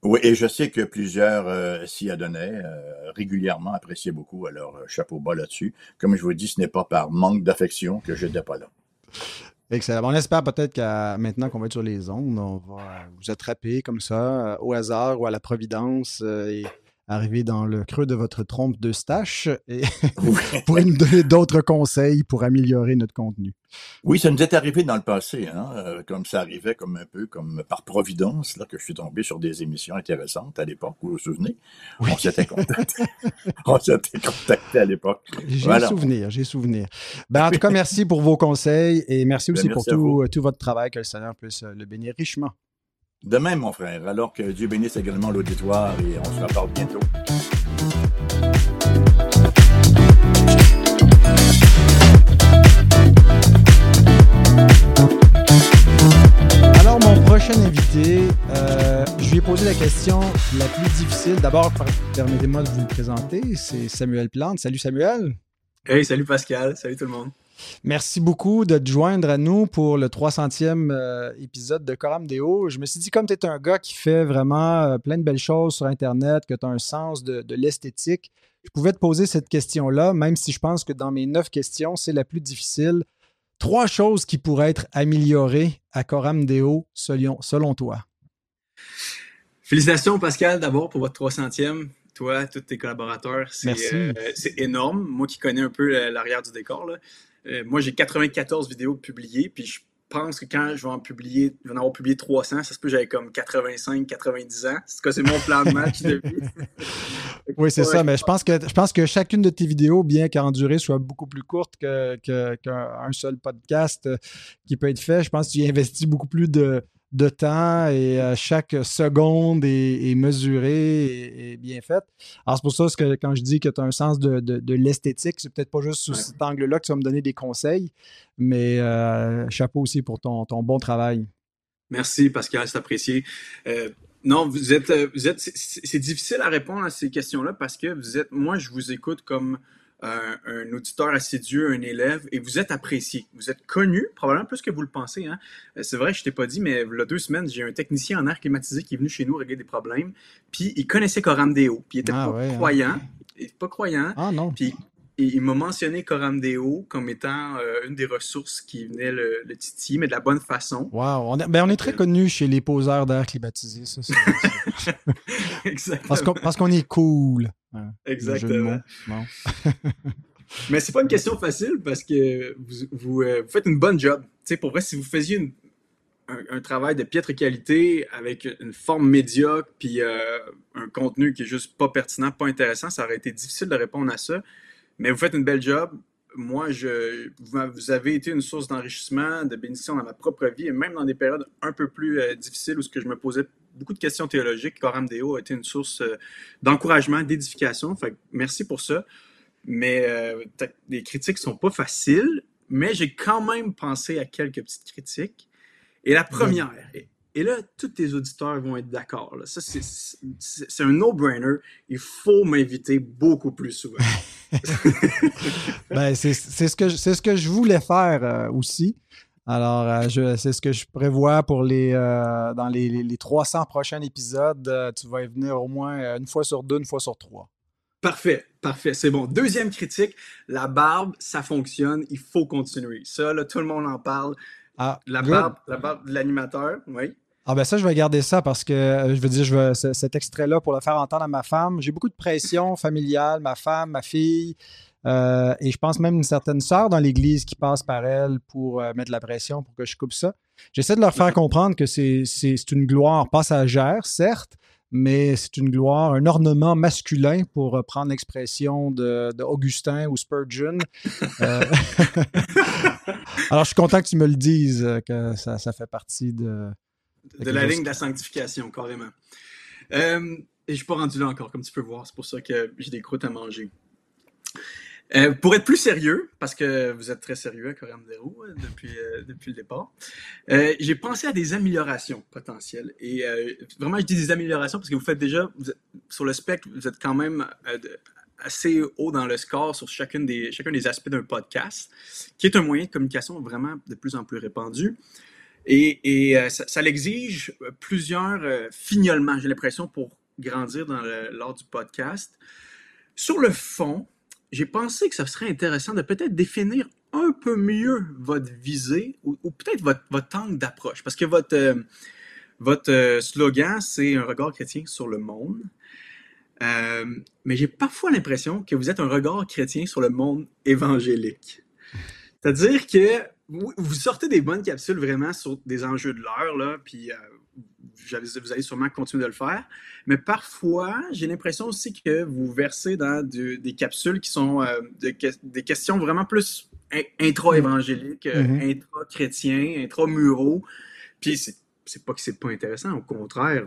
Oui, et je sais que plusieurs euh, s'y adonnaient euh, régulièrement, appréciaient beaucoup. Alors, chapeau bas là-dessus. Comme je vous dis, ce n'est pas par manque d'affection que je n'étais pas là. Excellent. On espère peut-être que maintenant qu'on va être sur les ondes, on va vous attraper comme ça, au hasard ou à la providence. Arriver dans le creux de votre trompe de stache et <laughs> <laughs> pour nous donner d'autres conseils pour améliorer notre contenu. Oui, ça nous est arrivé dans le passé, hein, euh, comme ça arrivait comme un peu comme par providence, là, que je suis tombé sur des émissions intéressantes à l'époque, vous vous souvenez? On s'était contacté. <laughs> On s'était contacté à l'époque. J'ai souvenir, j'ai souvenir. Ben, en tout cas, merci pour vos conseils et merci ben, aussi pour tout, tout, votre travail, que le Seigneur puisse le bénir richement. De même, mon frère, alors que Dieu bénisse également l'auditoire et on se reparle bientôt. Alors, mon prochain invité, euh, je lui ai posé la question la plus difficile. D'abord, permettez-moi de vous le présenter. C'est Samuel Plante. Salut Samuel. Hey, salut Pascal. Salut tout le monde. Merci beaucoup de te joindre à nous pour le 300e euh, épisode de Coram Deo. Je me suis dit, comme tu es un gars qui fait vraiment euh, plein de belles choses sur Internet, que tu as un sens de, l'esthétique, je pouvais te poser cette question-là, même si je pense que dans mes neuf questions, c'est la plus difficile. Trois choses qui pourraient être améliorées à Coram Deo selon, selon toi. Félicitations, Pascal, d'abord pour votre 300e toi, tous tes collaborateurs. C'est euh, énorme. Moi qui connais un peu l'arrière du décor, là, euh, moi, j'ai 94 vidéos publiées, puis je pense que quand je vais en publier, je vais en avoir publié 300, ça se peut que j'avais comme 85, 90 ans. C'est c'est mon plan de match de vie? <laughs> oui, c'est ça, mais je pense, que, je pense que chacune de tes vidéos, bien qu'en durée soit beaucoup plus courte qu'un seul podcast euh, qui peut être fait, je pense que tu y investis beaucoup plus de, de temps et euh, chaque seconde est, mesurée et, bien faite. Alors, c'est pour ça que quand je dis que tu as un sens de, l'esthétique, c'est peut-être pas juste sous cet angle-là que tu vas me donner des conseils, mais euh, chapeau aussi pour ton, bon travail. Merci, Pascal, c'est apprécié. Euh, non, vous êtes, vous êtes, c'est difficile à répondre à ces questions-là parce que vous êtes, moi, je vous écoute comme un, auditeur assidu, un élève, et vous êtes apprécié. Vous êtes connu, probablement plus que vous le pensez. Hein. Euh, c'est vrai, je ne t'ai pas dit, mais il y a deux semaines, j'ai un technicien en air climatisé qui est venu chez nous régler des problèmes, puis il connaissait Coram Deo, puis il n'était ah pas hein. croyant. Il pas croyant. Ah non. Puis il m'a mentionné Coram Deo comme étant euh, une des ressources qui venait le, le, titiller, mais de la bonne façon. Wow! On, est, ben, on est très connu chez les poseurs d'air climatisé, ça. <laughs> Exactement. Parce qu'on est cool. Exactement. <laughs> mais c'est pas une question facile parce que vous, vous, euh, faites une bonne job. sais, pour vrai, si vous faisiez un, travail de piètre qualité avec une forme médiocre puis euh, un contenu qui est juste pas pertinent, pas intéressant, ça aurait été difficile de répondre à ça. Mais vous faites une belle job. Moi, je, vous avez été une source d'enrichissement, de bénédiction dans ma propre vie, et même dans des périodes un peu plus euh, difficiles où ce que je me posais beaucoup de questions théologiques. Coram Deo a été une source euh, d'encouragement, d'édification. Fait merci pour ça. Mais euh, les critiques sont pas faciles, mais j'ai quand même pensé à quelques petites critiques. Et la première, et là, tous tes auditeurs vont être d'accord. Ça, c'est un no-brainer. Il faut m'inviter beaucoup plus souvent. <laughs> ben, c'est ce, que, ce que je voulais faire euh, aussi. Alors, euh, c'est ce que je prévois pour les euh, dans les, les, 300 prochains épisodes. tu vas y venir au moins une fois sur deux, une fois sur trois. Parfait, parfait, c'est bon. Deuxième critique, la barbe, ça fonctionne, il faut continuer. Ça, là, tout le monde en parle. Ah, la, barbe, la barbe de l'animateur, oui. Ah ben ça, je vais garder ça parce que euh, je veux dire, je veux cet extrait-là pour le faire entendre à ma femme. J'ai beaucoup de pression familiale, ma femme, ma fille, euh, et je pense même une certaine sœur dans l'Église qui passe par elle pour euh, mettre de la pression pour que je coupe ça. J'essaie de leur faire comprendre que c'est une gloire passagère, certes, mais c'est une gloire, un ornement masculin pour reprendre l'expression de, Augustin ou Spurgeon. <laughs> Alors, je suis content que tu me le dises, que ça, ça fait partie de, de la ligne de la sanctification, carrément. Euh, et je ne suis pas rendu là encore, comme tu peux voir. C'est pour ça que j'ai des croûtes à manger. Euh, pour être plus sérieux, parce que vous êtes très sérieux à Coram Zero hein, depuis, euh, depuis le départ, euh, j'ai pensé à des améliorations potentielles. Et vraiment, je dis des améliorations parce que vous faites déjà, sur le spectre, vous êtes quand même assez haut dans le score sur chacune des, chacun des aspects d'un podcast, qui est un moyen de communication vraiment de plus en plus répandu. Et, et ça, l'exige plusieurs fignolements, j'ai l'impression, pour grandir dans le, lors du podcast. Sur le fond, j'ai pensé que ça serait intéressant de peut-être définir un peu mieux votre visée ou, peut-être votre, angle d'approche. Parce que votre, euh, votre euh, slogan, c'est un regard chrétien sur le monde. Euh, mais j'ai parfois l'impression que vous êtes un regard chrétien sur le monde évangélique. C'est-à-dire que vous, vous, sortez des bonnes capsules vraiment sur des enjeux de l'heure, là, puis vous allez sûrement continuer de le faire. Mais parfois, j'ai l'impression aussi que vous versez dans des capsules qui sont euh, des questions vraiment plus intra-évangéliques, euh, mm-hmm. intra-chrétiens, intra-muraux. Puis c'est pas que c'est pas intéressant, au contraire.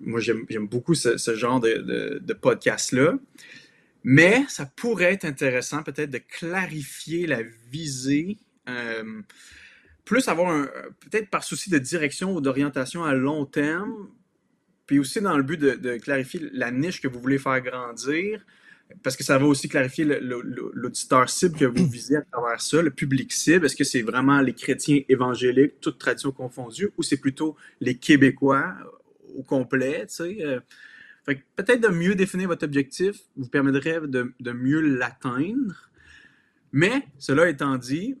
moi, j'aime beaucoup ce, genre de, de, podcast-là. Mais ça pourrait être intéressant peut-être de clarifier la visée. Euh, plus avoir peut-être par souci de direction ou d'orientation à long terme, puis aussi dans le but de, clarifier la niche que vous voulez faire grandir, parce que ça va aussi clarifier l'auditeur cible que vous visez à travers ça, le public cible. Est-ce que c'est vraiment les chrétiens évangéliques, toutes traditions confondues, ou c'est plutôt les Québécois au complet, tu? Euh? peut-être de mieux définir votre objectif vous permettrait de mieux l'atteindre. Mais, cela étant dit,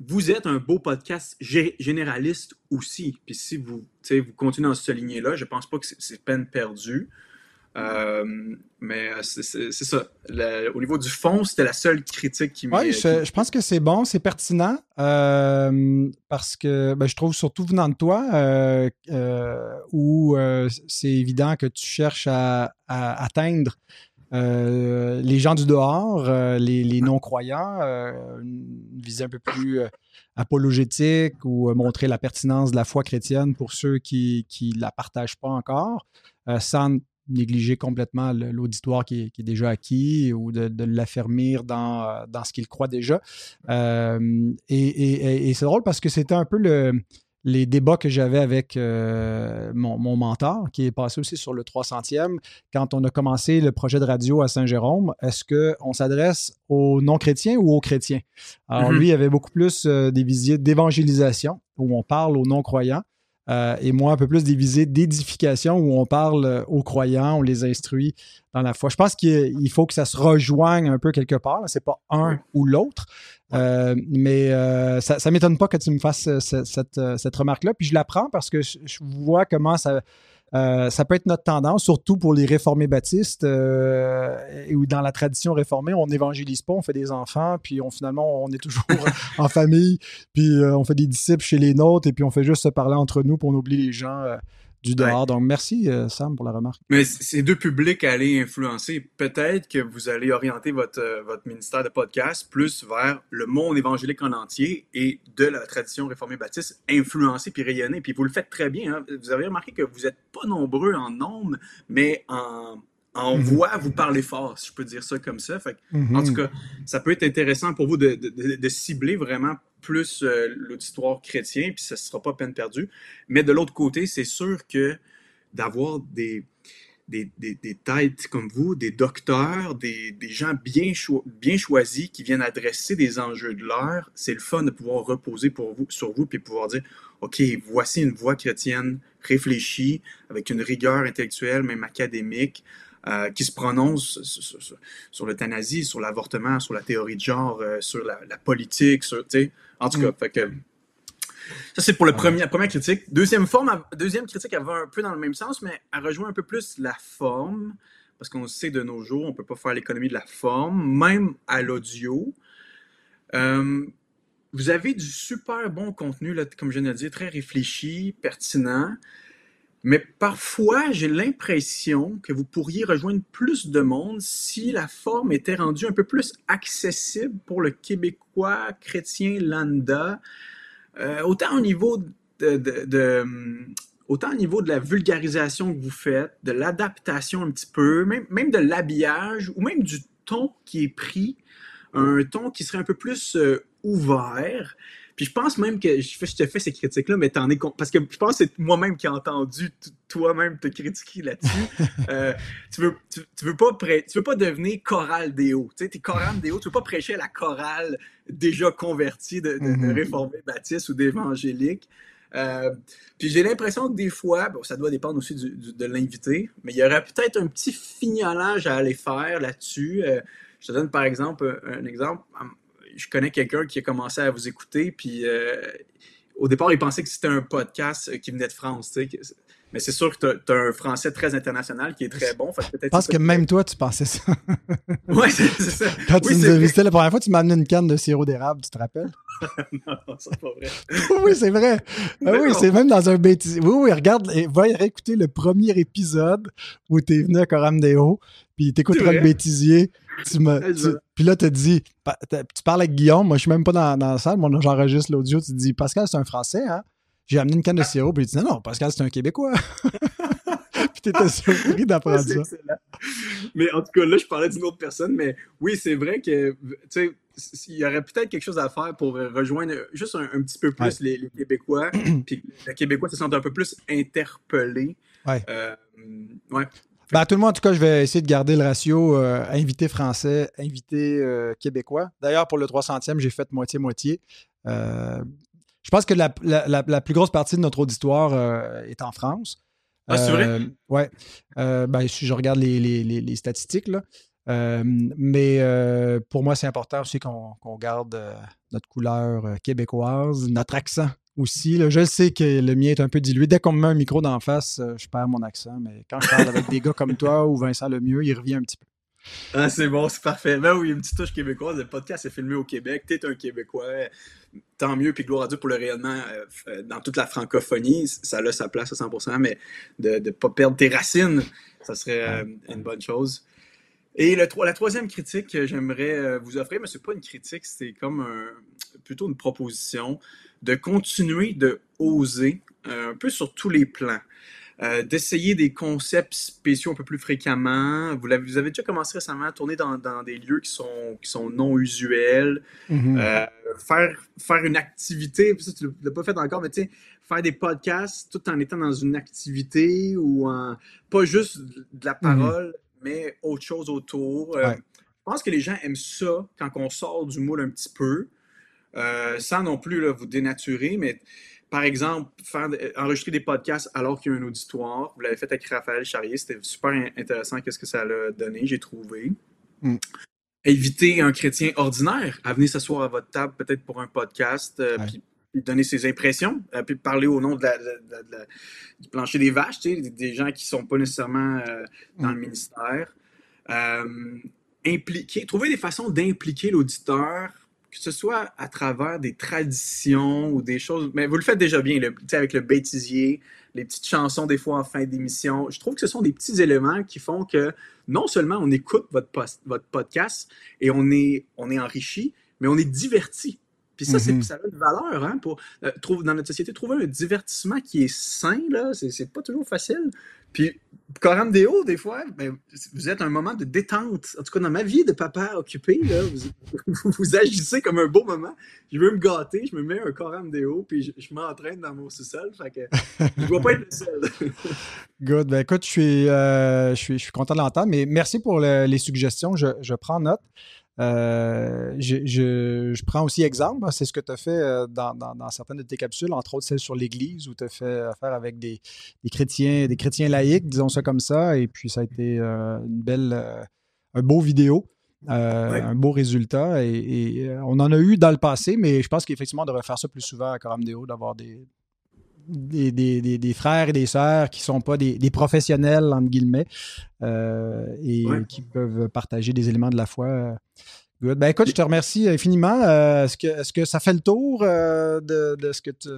vous êtes un beau podcast généraliste aussi. Puis si vous, vous continuez dans cette lignée-là, je pense pas que c'est peine perdue. Euh, mais euh, c'est ça. au niveau du fond, c'était la seule critique qui m'a. Oui, je, pense que c'est bon, c'est pertinent. Euh, parce que ben, je trouve surtout venant de toi, où c'est évident que tu cherches à atteindre les gens du dehors, euh, les, non-croyants, euh, une visée un peu plus apologétique ou montrer la pertinence de la foi chrétienne pour ceux qui ne la partagent pas encore, sans négliger complètement l'auditoire qui, est déjà acquis ou de, l'affermir dans, dans ce qu'il croit déjà. et c'est drôle parce que c'était un peu le les débats que j'avais avec euh, mon, mentor, qui est passé aussi sur le 300e, quand on a commencé le projet de radio à Saint-Jérôme, est-ce qu'on s'adresse aux non-chrétiens ou aux chrétiens? Alors, mm-hmm. lui, il avait beaucoup plus euh, des visites d'évangélisation, où on parle aux non-croyants. Euh, et moi, un peu plus des visites d'édification où on parle aux croyants, on les instruit dans la foi. Je pense qu'il faut que ça se rejoigne un peu quelque part. C'est pas un ou l'autre. Euh, mais euh, ça ne m'étonne pas que tu me fasses euh, cette, remarque-là. Puis je la prends parce que je, vois comment ça, ça peut être notre tendance, surtout pour les réformés baptistes, ou dans la tradition réformée, on n'évangélise pas, on fait des enfants, puis on, finalement, on est toujours <laughs> en famille, puis on fait des disciples chez les nôtres, et puis on fait juste se parler entre nous pour on oublie les gens du dehors. Donc, merci, euh, Sam, pour la remarque. Mais ces deux publics à aller influencer, peut-être que vous allez orienter votre, euh, votre ministère de podcast plus vers le monde évangélique en entier et de la tradition réformée baptiste, influencer puis rayonner. Puis vous le faites très bien. Hein. Vous avez remarqué que vous n'êtes pas nombreux en nombre, mais en, en mhm. voix, vous parlez fort, si je peux dire ça comme ça. Fait, En tout mhm. cas, ça peut être intéressant pour vous de, de, de cibler vraiment plus euh, l'auditoire chrétien, puis ça ne sera pas peine perdue. Mais de l'autre côté, c'est sûr que d'avoir des, des, des, des, têtes comme vous, des docteurs, des, des gens bien, bien choisis qui viennent adresser des enjeux de l'heure, c'est le fun de pouvoir reposer pour vous, sur vous, puis pouvoir dire, OK, voici une voix chrétienne réfléchie, avec une rigueur intellectuelle, même académique, euh, qui se prononce sur, l'euthanasie, sur l'avortement, sur la théorie de genre, euh, sur la, politique, sur, en tout cas, mm. fait que, ça c'est pour le premier, la première critique. Deuxième forme, deuxième critique, elle va un peu dans le même sens, mais elle rejoint un peu plus la forme, parce qu'on sait de nos jours, on ne peut pas faire l'économie de la forme, même à l'audio. Euh, vous avez du super bon contenu, là, comme je viens de dire, très réfléchi, pertinent. Mais parfois, j'ai l'impression que vous pourriez rejoindre plus de monde si la forme était rendue un peu plus accessible pour le Québécois chrétien lambda, euh, autant au niveau de, autant au niveau de la vulgarisation que vous faites, de l'adaptation un petit peu, même, même de l'habillage ou même du ton qui est pris. un ton qui serait un peu plus ouvert. Puis je pense même que je, te fais ces critiques-là, mais t'en es parce que je pense que c'est moi-même qui ai entendu toi-même te critiquer là-dessus. <laughs> Euh, tu, veux, tu, veux pas tu veux pas devenir chorale déo. Tu sais, t'es chorale déo, tu veux pas prêcher à la chorale déjà convertie de, de, mm-hmm. réformés baptistes ou d'évangéliques. Euh, puis j'ai l'impression que des fois, bon, ça doit dépendre aussi de l'invité, mais il y aurait peut-être un petit fignolage à aller faire là-dessus. Euh, je te donne par exemple un exemple je connais quelqu'un qui a commencé à vous écouter, puis euh, au départ, il pensait que c'était un podcast euh, qui venait de France. Mais c'est sûr que tu as, un français très international qui est très bon. je pense que même toi, tu pensais ça. <laughs> oui, c'est ça. Quand tu nous as la première fois, tu m'as amené une canne de sirop d'érable, tu te rappelles? <laughs> non, c'est pas vrai. <laughs> oui, c'est vrai. Ah oui, c'est même dans un bêtisier. Oui, oui, regarde, va réécouter le premier épisode où tu es venu à Coram Deo, puis tu écouteras le bêtisier. Tu puis là, tu dit, tu parles avec Guillaume, moi je suis même pas dans, dans la salle, moi j'enregistre l'audio, tu te dis, Pascal, c'est un Français, hein? J'ai amené une canne de sirop, puis il dit, non, non, Pascal, c'est un Québécois. <laughs> puis t'étais <laughs> surpris d'apprendre ça. Mais en tout cas, là, je parlais d'une autre personne, mais oui, c'est vrai que, tu sais, il y aurait peut-être quelque chose à faire pour rejoindre juste un, petit peu plus les, Québécois, <clears throat> puis les Québécois se sentent un peu plus interpellés. Ouais. Euh, ouais. Ben, tout le monde, en tout cas, je vais essayer de garder le ratio euh, invité français, invité euh, québécois. D'ailleurs, pour le 300e, j'ai fait moitié-moitié. Euh, je pense que la, plus grosse partie de notre auditoire est en France. Ah, c'est vrai? Oui. ben, si je regarde les, statistiques, là. mais pour moi, c'est important aussi qu'on garde notre couleur québécoise, notre accent aussi. Je sais que le mien est un peu dilué. Dès qu'on me met un micro d'en face, euh, je perds mon accent. Mais quand je parle avec des gars comme toi ou Vincent Lemieux, il revient un petit peu. Ah, c'est bon, c'est parfait. Ben oui, une petite touche québécoise. Le podcast est filmé au Québec. T'es un Québécois. Tant mieux, puis gloire à Dieu pour le rayonnement euh, dans toute la francophonie. Ça a sa place à 100%, mais de ne pas perdre tes racines, ça serait euh, une bonne chose. Et le, la troisième critique que j'aimerais vous offrir, mais c'est pas une critique, c'est comme plutôt une proposition de continuer de oser euh, un peu sur tous les plans. Euh, d'essayer des concepts spéciaux un peu plus fréquemment. Vous, avez, vous avez déjà commencé récemment à tourner dans, dans des lieux qui sont, qui sont non usuels. Mm-hmm. Euh, faire, faire une activité, ça, tu ne l'as pas fait encore, mais tu sais, faire des podcasts tout en étant dans une activité ou en, pas juste de la mm-hmm. parole, mais autre chose autour. Je pense que les gens aiment ça quand on sort du moule un petit peu. Euh, sans non plus vous dénaturer, mais par exemple, faire, enregistrer des podcasts alors qu'il y a un auditoire. Vous l'avez fait avec Raphaël Charrier, c'était super intéressant qu'est-ce que ça a donné, j'ai trouvé. Mm. Éviter un chrétien ordinaire à venir s'asseoir à votre table peut-être pour un podcast, euh, puis, donner ses impressions, euh, puis parler au nom de du plancher des vaches, des, gens qui ne sont pas nécessairement dans le mm. ministère. impliquer, trouver des façons d'impliquer l'auditeur que ce soit à travers des traditions ou des choses, mais vous le faites déjà bien, le, avec le bêtisier, les petites chansons des fois en fin d'émission. Je trouve que ce sont des petits éléments qui font que non seulement on écoute votre, votre podcast et on est, on est enrichi, mais on est diverti. Puis ça, mm-hmm. ça a une valeur hein, pour euh, dans notre société. Trouver un divertissement qui est sain, là, c'est pas toujours facile. Puis, Coram Deo, des fois, vous êtes un moment de détente. En tout cas, dans ma vie de papa occupé, là, <laughs> vous, agissez comme un beau moment. Je veux me gâter, je me mets un Coram Deo, puis je, m'entraîne dans mon sous-sol. Je ne dois pas être le seul. <laughs> Good. Ben, écoute, je suis, euh, je suis, je suis content de l'entendre, mais merci pour les suggestions. Je, je prends note. Euh, je, prends aussi exemple, hein, c'est ce que tu as fait euh, dans, certaines de tes capsules, entre autres celle sur l'Église, où tu as fait affaire avec des, chrétiens, des chrétiens laïcs, disons ça comme ça, et puis ça a été euh, une belle, un beau vidéo. Un beau résultat. Et, on en a eu dans le passé, mais je pense qu'effectivement, on devrait faire ça plus souvent à Coramdeo, d'avoir des, des, frères et des sœurs qui ne sont pas des, professionnels, entre guillemets, et qui peuvent partager des éléments de la foi ben écoute, je te remercie infiniment. Euh, est-ce, que, est-ce que ça fait le tour euh, de, ce que tu.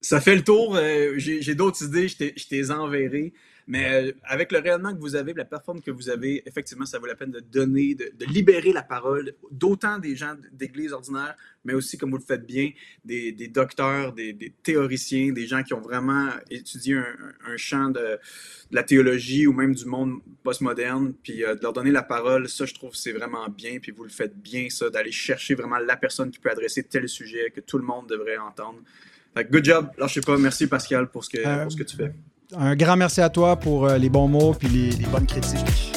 Ça fait le tour. Euh, j'ai d'autres idées, je t'ai enverré. Mais euh, avec le rayonnement que vous avez, la plateforme que vous avez, effectivement, ça vaut la peine de donner, de, libérer la parole d'autant des gens d'église ordinaire, mais aussi, comme vous le faites bien, des, docteurs, des, théoriciens, des gens qui ont vraiment étudié un, champ de, la théologie ou même du monde postmoderne, puis euh, de leur donner la parole, ça, je trouve, c'est vraiment bien, puis vous le faites bien, ça, d'aller chercher vraiment la personne qui peut adresser tel sujet que tout le monde devrait entendre. Good job. sais pas. Merci Pascal pour ce que tu fais un grand merci à toi pour euh, les bons mots et les, bonnes critiques.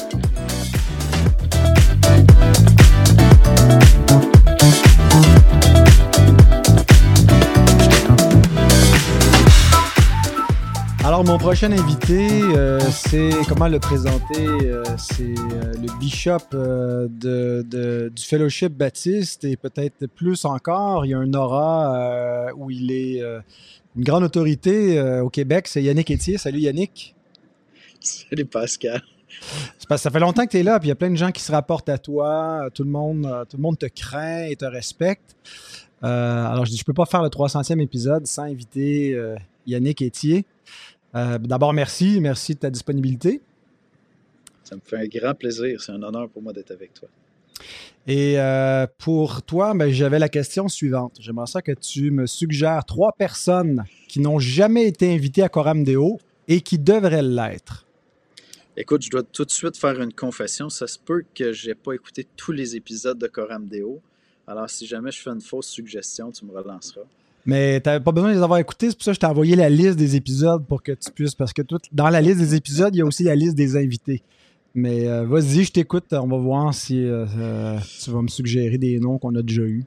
Alors, mon prochain invité, euh, c'est comment le présenter euh, C'est le bishop de, du Fellowship Baptiste et peut-être plus encore. Il y a un aura où il est une grande autorité euh, au Québec, c'est Yannick Etier. Salut Yannick. Salut Pascal. Parce ça fait longtemps que tu es là, puis il y a plein de gens qui se rapportent à toi. Tout le monde, euh, tout le monde te craint et te respecte. Euh, alors, je dis, je peux pas faire le 300e épisode sans inviter Yannick Etier. D'abord, merci. Merci de ta disponibilité. Ça me fait un grand plaisir. C'est un honneur pour moi d'être avec toi. Et euh, pour toi, ben, j'avais la question suivante. J'aimerais ça que tu me suggères trois personnes qui n'ont jamais été invitées à Coram Deo et qui devraient l'être. Écoute, je dois tout de suite faire une confession. Ça se peut que je n'ai pas écouté tous les épisodes de Coram Deo. Alors, si jamais je fais une fausse suggestion, tu me relanceras. Mais tu n'avais pas besoin de les avoir écoutés, c'est pour ça que je t'ai envoyé la liste des épisodes pour que tu puisses. Parce que dans la liste des épisodes, il y a aussi la liste des invités. Mais euh, vas-y, je t'écoute. On va voir si euh, euh, tu vas me suggérer des noms qu'on a déjà eus.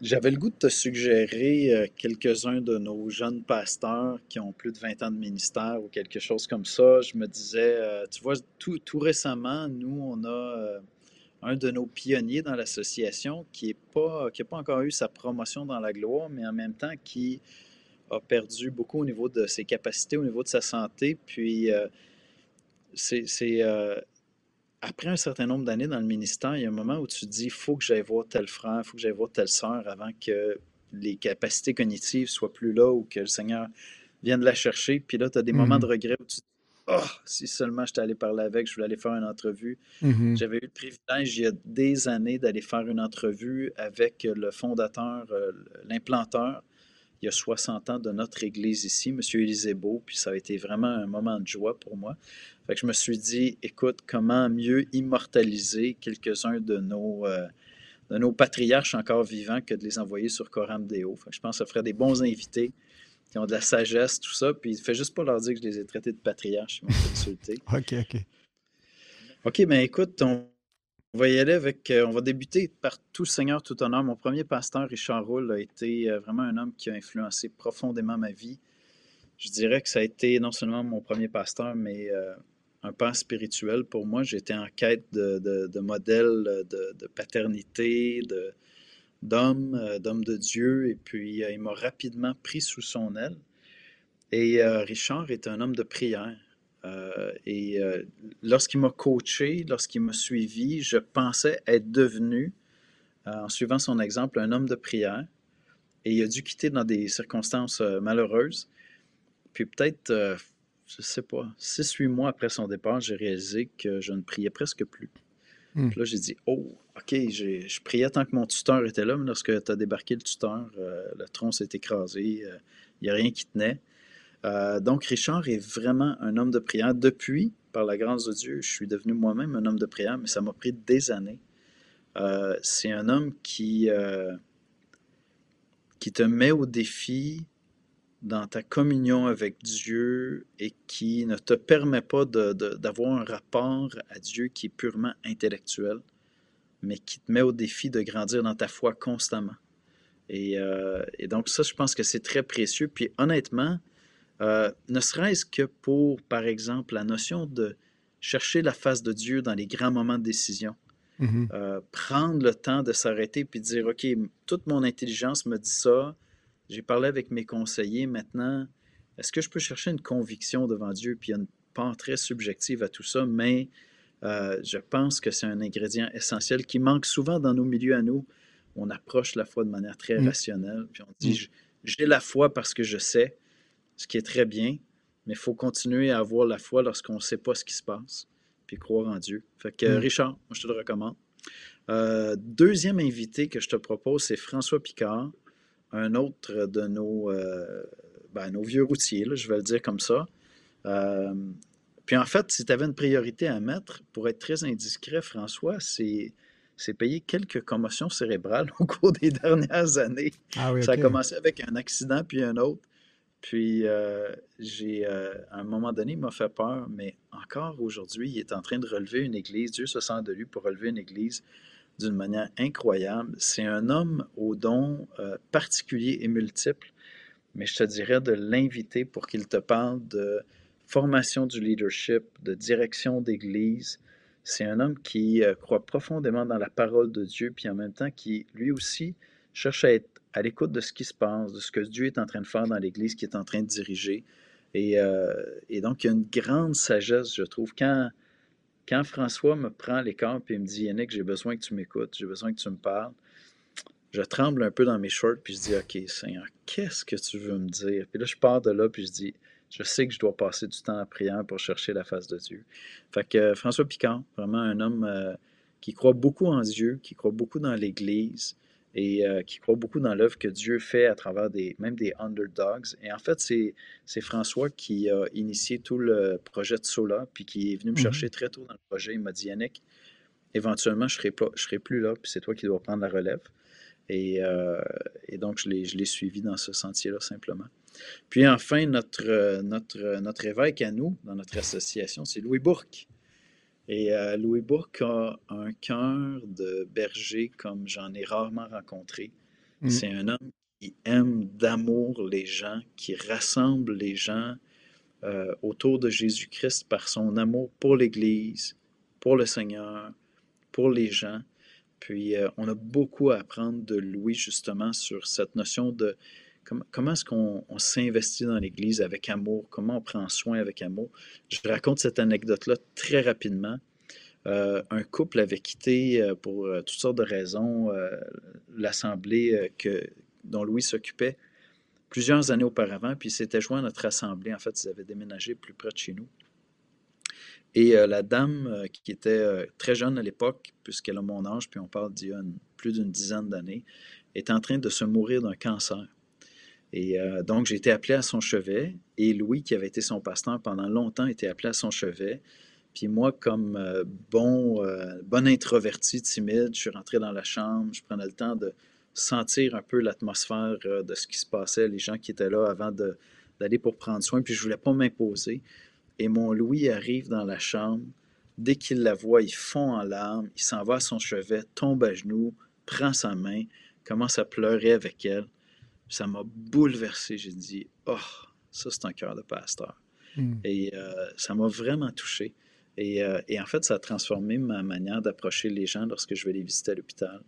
J'avais le goût de te suggérer quelques-uns de nos jeunes pasteurs qui ont plus de 20 ans de ministère ou quelque chose comme ça. Je me disais, tu vois, tout, tout, récemment, nous, on a un de nos pionniers dans l'association qui n'a pas, qui pas encore eu sa promotion dans la gloire, mais en même temps qui a perdu beaucoup au niveau de ses capacités, au niveau de sa santé. Puis c'est euh, après un certain nombre d'années dans le ministère, il y a un moment où tu te dis il faut que j'aille voir tel frère, il faut que j'aille voir telle sœur avant que les capacités cognitives soient plus là ou que le Seigneur vienne la chercher. Puis là, tu as des moments mmh de regret où tu te dis Oh, si seulement j'étais allé parler avec, je voulais aller faire une entrevue. Mmh J'avais eu le privilège il y a des années d'aller faire une entrevue avec le fondateur, euh, l'implanteur il y a 60 ans de notre église ici, M. Beau, puis ça a été vraiment un moment de joie pour moi. Fait que je me suis dit, écoute, comment mieux immortaliser quelques-uns de nos, euh, de nos patriarches encore vivants que de les envoyer sur Coram Deo? Fait que je pense que ça ferait des bons invités qui ont de la sagesse, tout ça, puis il fait juste pas leur dire que je les ai traités de patriarches, ils m'ont insulté. <laughs> OK, OK. OK, mais écoute, on on va y aller avec. Euh, on va débuter par tout Seigneur, tout honneur. Mon premier pasteur, Richard Roule, a été euh, vraiment un homme qui a influencé profondément ma vie. Je dirais que ça a été non seulement mon premier pasteur, mais euh, un père spirituel pour moi. J'étais en quête de, de, modèles de, paternité, de, d'homme, d'homme de Dieu, et puis il m'a rapidement pris sous son aile. Et Richard est un homme de prière. Euh, et euh, lorsqu'il m'a coaché, lorsqu'il m'a suivi, je pensais être devenu, euh, en suivant son exemple, un homme de prière. Et il a dû quitter dans des circonstances malheureuses. Puis peut-être, je ne sais pas, six, huit mois après son départ, j'ai réalisé que je ne priais presque plus. Hmm. Puis là, j'ai dit, oh, OK, je priais tant que mon tuteur était là, mais lorsque tu as débarqué le tuteur, le tronc s'est écrasé, il n'y a rien qui tenait. Euh, donc, Richard est vraiment un homme de prière. Depuis, par la grâce de Dieu, je suis devenu moi-même un homme de prière, mais ça m'a pris des années. Euh, c'est un homme qui, euh, qui te met au défi dans ta communion avec Dieu et qui ne te permet pas d'avoir un rapport à Dieu qui est purement intellectuel, mais qui te met au défi de grandir dans ta foi constamment. Et, et donc ça, je pense que c'est très précieux. Puis honnêtement, euh, ne serait-ce que pour, par exemple, la notion de chercher la face de Dieu dans les grands moments de décision. Mm-hmm. Euh, prendre le temps de s'arrêter puis dire, OK, toute mon intelligence me dit ça, j'ai parlé avec mes conseillers, maintenant, est-ce que je peux chercher une conviction devant Dieu? Puis il y a une part très subjective à tout ça, mais euh, je pense que c'est un ingrédient essentiel qui manque souvent dans nos milieux à nous. On approche la foi de manière très mm. rationnelle, puis on dit, mm j'ai la foi parce que je sais, ce qui est très bien, mais il faut continuer à avoir la foi lorsqu'on ne sait pas ce qui se passe, puis croire en Dieu. Fait que, mm. Richard, moi, je te le recommande. Euh, deuxième invité que je te propose, c'est François Picard, un autre de nos, euh, ben, nos vieux routiers, je vais le dire comme ça. Euh, puis en fait, si tu avais une priorité à mettre, pour être très indiscret, François, c'est c'est payer quelques commotions cérébrales <laughs> au cours des dernières années. Ah ça a commencé avec un accident puis un autre. Puis, euh, j'ai, euh, à un moment donné, il m'a fait peur, mais encore aujourd'hui, il est en train de relever une église. Dieu se sent de lui pour relever une église d'une manière incroyable. C'est un homme aux dons euh, particuliers et multiples, mais je te dirais de l'inviter pour qu'il te parle de formation du leadership, de direction d'église. C'est un homme qui croit profondément dans la parole de Dieu, puis en même temps qui, lui aussi, cherche à être à l'écoute de ce qui se passe, de ce que Dieu est en train de faire dans l'Église, qui est en train de diriger. Et, euh, donc, il y a une grande sagesse, je trouve. Quand, quand François me prend les et me dit Yannick, j'ai besoin que tu m'écoutes, j'ai besoin que tu me parles, je tremble un peu dans mes shorts, puis je dis Ok, Seigneur, qu'est-ce que tu veux me dire? Puis là, je pars de là, puis je dis Je sais que je dois passer du temps à prière pour chercher la face de Dieu. Fait que euh, François Picard, vraiment un homme euh, qui croit beaucoup en Dieu, qui croit beaucoup dans l'Église, et euh, qui croit beaucoup dans l'œuvre que Dieu fait à travers des, même des underdogs. Et en fait, c'est François qui a initié tout le projet de Sola, puis qui est venu me mhm. chercher très tôt dans le projet. Il m'a dit, Yannick, éventuellement, je ne serai, je serai plus là, puis c'est toi qui dois prendre la relève. Et, euh, et donc, je l'ai suivi dans ce sentier-là, simplement. Puis enfin, notre, notre, notre évêque à nous, dans notre association, c'est Louis Bourque. Et euh, Louis Bourque a un cœur de berger comme j'en ai rarement rencontré. Mm. C'est un homme qui aime d'amour les gens, qui rassemble les gens euh, autour de Jésus-Christ par son amour pour l'Église, pour le Seigneur, pour les gens. Puis euh, on a beaucoup à apprendre de Louis justement sur cette notion de Comment, est-ce qu'on s'investit dans l'Église avec amour? Comment on prend soin avec amour? Je raconte cette anecdote-là très rapidement. Euh, un couple avait quitté euh, pour euh, toutes sortes de raisons l'assemblée dont Louis s'occupait plusieurs années auparavant, puis s'était joint à notre assemblée. En fait, ils avaient déménagé plus près de chez nous. Et la dame, qui était très jeune à l'époque, puisqu'elle a mon âge, puis on parle d'il y a plus d'une dizaine d'années, est en train de se mourir d'un cancer. Et euh, donc, j'ai été appelé à son chevet. Et Louis, qui avait été son pasteur pendant longtemps, était appelé à son chevet. Puis moi, comme euh, bon, euh, bon introverti, timide, je suis rentré dans la chambre. Je prenais le temps de sentir un peu l'atmosphère de ce qui se passait, les gens qui étaient là avant d'aller pour prendre soin. Puis je voulais pas m'imposer. Et mon Louis arrive dans la chambre. Dès qu'il la voit, il fond en larmes. Il s'en va à son chevet, tombe à genoux, prend sa main, commence à pleurer avec elle ça m'a bouleversé. J'ai dit, oh, ça, c'est un cœur de pasteur. Hmm. Et euh, ça m'a vraiment touché. Euh, et, en fait, ça a transformé ma manière d'approcher les gens lorsque je vais les visiter à l'hôpital.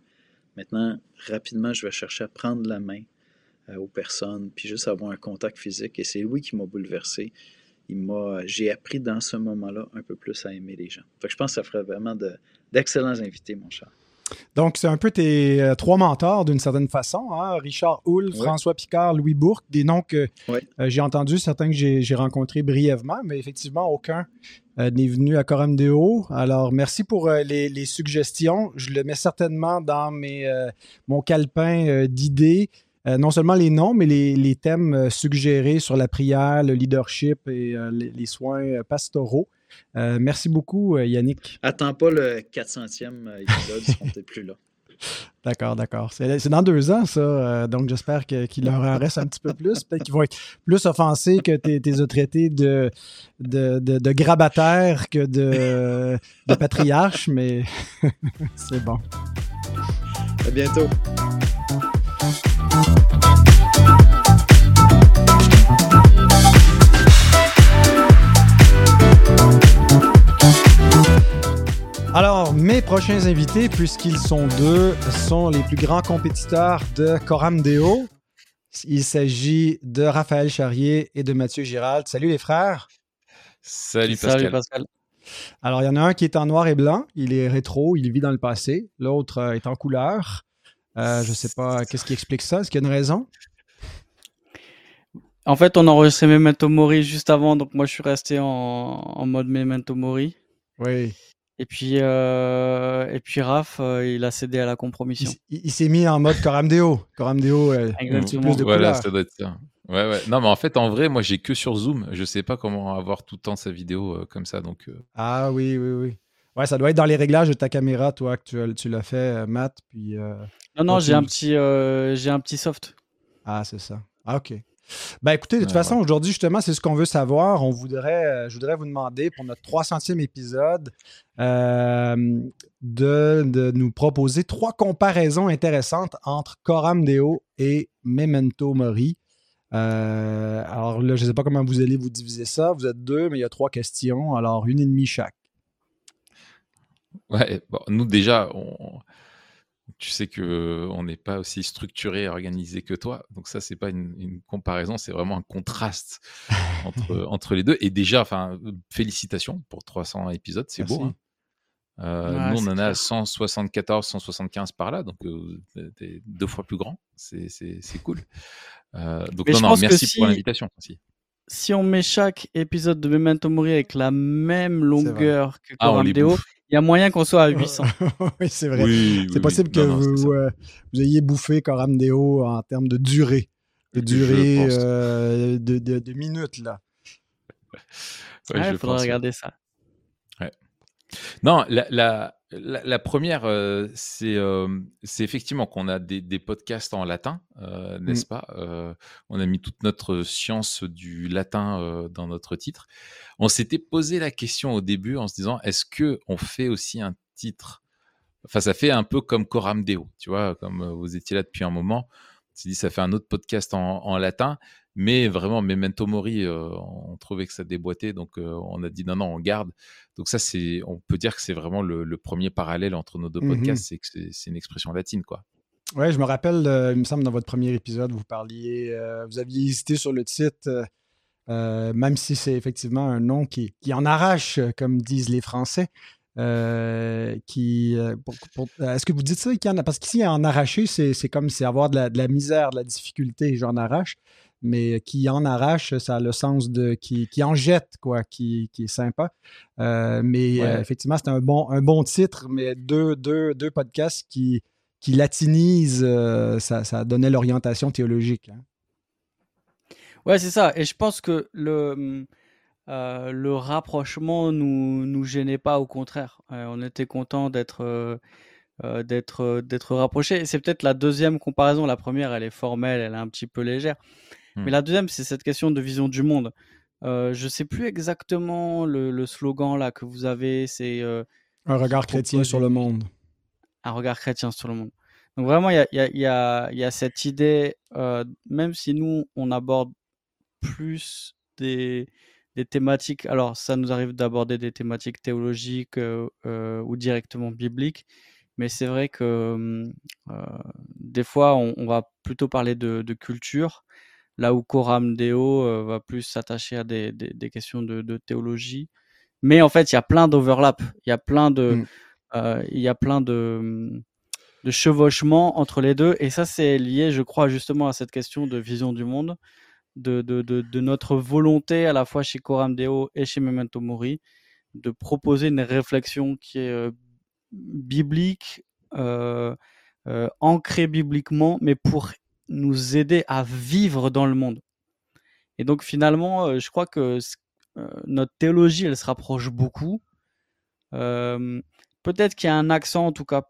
Maintenant, rapidement, je vais chercher à prendre la main euh, aux personnes, puis juste avoir un contact physique. Et c'est lui qui m'a bouleversé. Il m'a, j'ai appris dans ce moment-là un peu plus à aimer les gens. Fait que je pense que ça ferait vraiment d'excellents invités, mon cher. Donc, c'est un peu tes euh, trois mentors d'une certaine façon, hein? Richard Hull, François Picard, Louis Bourque, des noms que euh, j'ai entendus, certains que j'ai rencontrés brièvement, mais effectivement, aucun euh, n'est venu à Coram Deo. Alors, merci pour les, suggestions. Je le mets certainement dans mes, mon calepin d'idées. Non seulement les noms, mais les, thèmes suggérés sur la prière, le leadership et les, soins pastoraux. Euh, merci beaucoup, euh, Yannick. Attends pas le 400e euh, épisode, ils seront peut-être plus là. <laughs> D'accord, d'accord. C'est dans deux ans, ça. donc, j'espère qu'il leur en reste un petit peu plus. Peut-être qu'ils vont être plus offensés que tes, tes traités de, de, de, grabataires que de, de patriarches, mais <laughs> c'est bon. À bientôt. Alors, mes prochains invités, puisqu'ils sont deux, sont les plus grands compétiteurs de Coram Deo. Il s'agit de Raphaël Charrier et de Mathieu Girald. Salut les frères. Salut Pascal. Alors, il y en a un qui est en noir et blanc. Il est rétro, il vit dans le passé. L'autre euh, est en couleur. Euh, je ne sais pas, qu'est-ce qui explique ça? Est-ce qu'il y a une raison? En fait, on enregistrait Memento Mori juste avant, donc moi je suis resté en, en mode Memento Mori. Oui. Et puis, euh, et puis Raph, euh, il a cédé à la compromission. Il, s'est mis en mode Coram Deo. Coram Deo, euh, <laughs> Exactement. plus de voilà, ça doit être ça. Ouais, ouais. Non, mais en fait, en vrai, moi, j'ai que sur Zoom. Je sais pas comment avoir tout le temps sa vidéo comme ça. Donc, Ah oui, oui, oui. Ouais, ça doit être dans les réglages de ta caméra, toi, que tu, tu l'as fait, Matt. Puis, non, non, j'ai un, petit, j'ai un petit soft. Ah, c'est ça. Ah, OK. Ben écoutez, de toute façon, aujourd'hui, justement, c'est ce qu'on veut savoir. On voudrait, euh, je voudrais vous demander pour notre 300e épisode euh, de, nous proposer trois comparaisons intéressantes entre Coram Deo et Memento Mori. Euh, alors là, je ne sais pas comment vous allez vous diviser ça. Vous êtes deux, mais il y a trois questions. Alors, une et demie chaque. Ouais, bon, nous déjà, on, tu sais que on n'est pas aussi structuré et organisé que toi. Donc ça, c'est pas une, comparaison, c'est vraiment un contraste entre, <laughs> entre les deux. Et déjà, enfin, félicitations pour 300 épisodes, c'est beau. Hein. Euh, nous, on en a 174, 175 par là, donc euh, deux fois plus grand. C'est cool. Euh, donc non, non, merci pour l'invitation aussi si on met chaque épisode de Memento Mori avec la même longueur que ah, Coram Deo, il y a moyen qu'on soit à 800. <laughs> oui, c'est vrai. c'est possible que vous, euh, vous, ayez bouffé Coram Deo en termes de durée, de durée euh, de, de, minutes là. il faudra regarder ça. Non, la, la, première, euh, euh, c'est effectivement qu'on a des, podcasts en latin, euh, n'est-ce mmh. pas On a mis toute notre science du latin dans notre titre. On s'était posé la question au début en se disant est-ce que on fait aussi un titre? Enfin, ça fait un peu comme Coram Deo, tu vois, comme vous étiez là depuis un moment. On s'est dit ça fait un autre podcast en latin. Mais vraiment, Memento Mori, euh, on trouvait que ça déboîtait, donc euh, on a dit non, non, on garde. Donc ça, c'est, on peut dire que c'est vraiment le, premier parallèle entre nos deux mmh podcasts, c'est que c'est une expression latine, quoi. Ouais, je me rappelle, euh, il me semble, dans votre premier épisode, vous parliez, vous aviez hésité sur le titre, même si c'est effectivement un nom qui, qui, en arrache, comme disent les Français. qui, est-ce que vous dites ça, en a, parce qu'ici, en arracher, c'est comme c'est avoir de la, de la, misère, de la difficulté, j'en arrache mais qui en arrache, ça a le sens de qui, en jette, quoi, qui, est sympa. Euh, mais euh, effectivement, c'est un bon, un bon titre, mais deux, deux, deux podcasts qui, qui latinisent, euh, ça, ça donnait l'orientation théologique. Hein. Ouais, c'est ça. Et je pense que le, le rapprochement nous, nous gênait pas, au contraire. on était content d'être. d'être d'être rapprochés. C'est peut-être la deuxième comparaison. La première, elle est formelle, elle est un petit peu légère. Mais mmh. la deuxième, c'est cette question de vision du monde. Euh, je sais plus exactement le, slogan là que vous avez. C'est euh, un regard chrétien sur le monde. Un regard chrétien sur le monde. Donc vraiment, il y a, y, a, y a, cette idée, euh, même si nous, on aborde plus des, des thématiques, alors ça nous arrive d'aborder des thématiques théologiques ou directement bibliques, mais c'est vrai que hum, des fois, on, on, va plutôt parler de, de culture là où Coram Deo euh, va plus s'attacher à des, questions de, théologie. Mais en fait, il y a plein d'overlap, il y a plein de, mmh. euh, il y a plein de, de chevauchements entre les deux. Et ça, c'est lié, je crois, justement à cette question de vision du monde, de, de, notre volonté à la fois chez Coram Deo et chez Memento Mori de proposer une réflexion qui est euh, biblique, ancrée bibliquement, mais pour nous aider à vivre dans le monde. Et donc finalement, euh, je crois que euh, notre théologie, elle se rapproche beaucoup. Euh, peut-être qu'il y a un accent, en tout cas,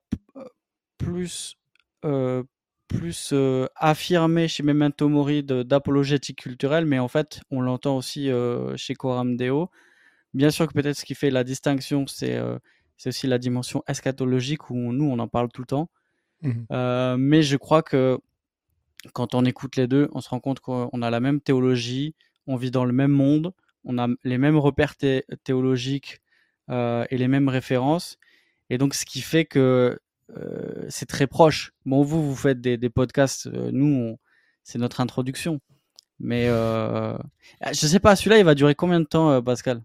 plus, plus affirmé chez Memento Mori d'apologétique culturelle, mais en fait, on l'entend aussi chez Coram Deo. Bien sûr que peut-être ce qui fait la distinction, c'est aussi la dimension eschatologique où nous, on en parle tout le temps. Mmh mais je crois que quand on écoute les deux, on se rend compte qu'on a la même théologie, on vit dans le même monde, on a les mêmes repères théologiques euh, et les mêmes références. Et donc, ce qui fait que euh, c'est très proche. Bon, vous, vous faites des, podcasts, euh, nous, c'est notre introduction. Mais je ne sais pas, celui-là, il va durer combien de temps, Pascal?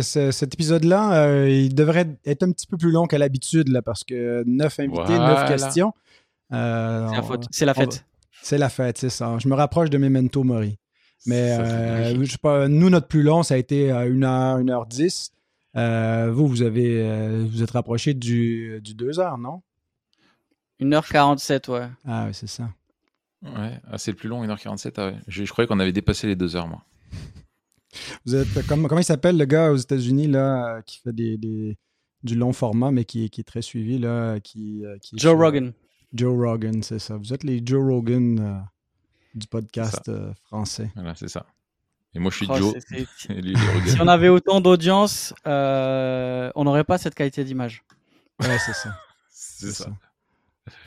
Cet épisode-là, il devrait être un petit peu plus long qu'à l'habitude, là, parce que neuf invités, neuf questions. Euh, c'est la, fête. C'est la fête, c'est ça. Je me rapproche de Memento Mori. Mais euh, je sais pas, nous, notre plus long, ça a été 1h, 1h10. Euh, vous, vous avez vous êtes rapproché du, du 2h, non? 1h47, ouais. Ah oui, c'est ça. Ouais, ah, c'est le plus long, 1h47. Ah ouais. je, croyais qu'on avait dépassé les 2 heures, moi. Vous êtes, comme, comment il s'appelle le gars aux États-Unis là, qui fait des, des, du long format, mais qui, qui est très suivi? Là, qui, qui Joe Rogan. Joe Rogan, c'est ça. Vous êtes les Joe Rogan euh, du podcast euh, français. Voilà, c'est ça. Et moi, je suis oh, Joe. <laughs> si on avait autant d'audience, euh, on n'aurait pas cette qualité d'image. Ouais, c'est ça. <laughs> c'est ça.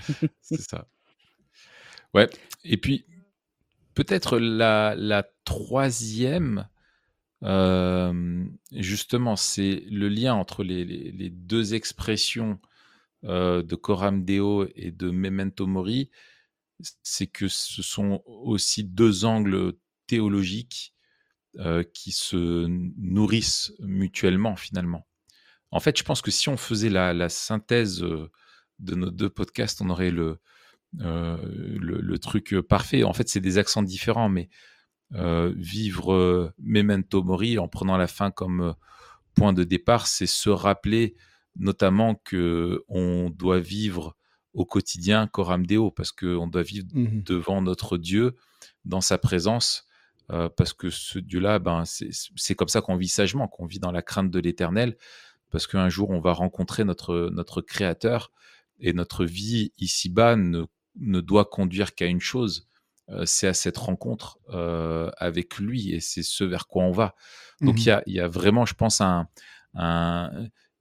<laughs> c'est ça. Ouais. Et puis, peut-être la, la troisième, justement, c'est le lien entre les, les, les deux expressions euh, de Coram Deo et de Memento Mori, c'est que ce sont aussi deux angles théologiques euh, qui se nourrissent mutuellement finalement. En fait, je pense que si on faisait la, synthèse euh, de nos deux podcasts, on aurait le, le, truc parfait. En fait, c'est des accents différents, mais vivre Memento Mori en prenant la fin comme point de départ, c'est se rappeler notamment que on doit vivre au quotidien coram deo parce qu'on doit vivre mmh devant notre Dieu dans sa présence euh, parce que ce Dieu-là, ben, c'est comme ça qu'on vit sagement, qu'on vit dans la crainte de l'éternel, parce qu'un jour on va rencontrer notre, notre Créateur et notre vie ici-bas ne, ne, doit conduire qu'à une chose, euh, c'est à cette rencontre euh, avec lui et c'est ce vers quoi on va. Donc mmh il y, a, y, a, vraiment, je pense, un, un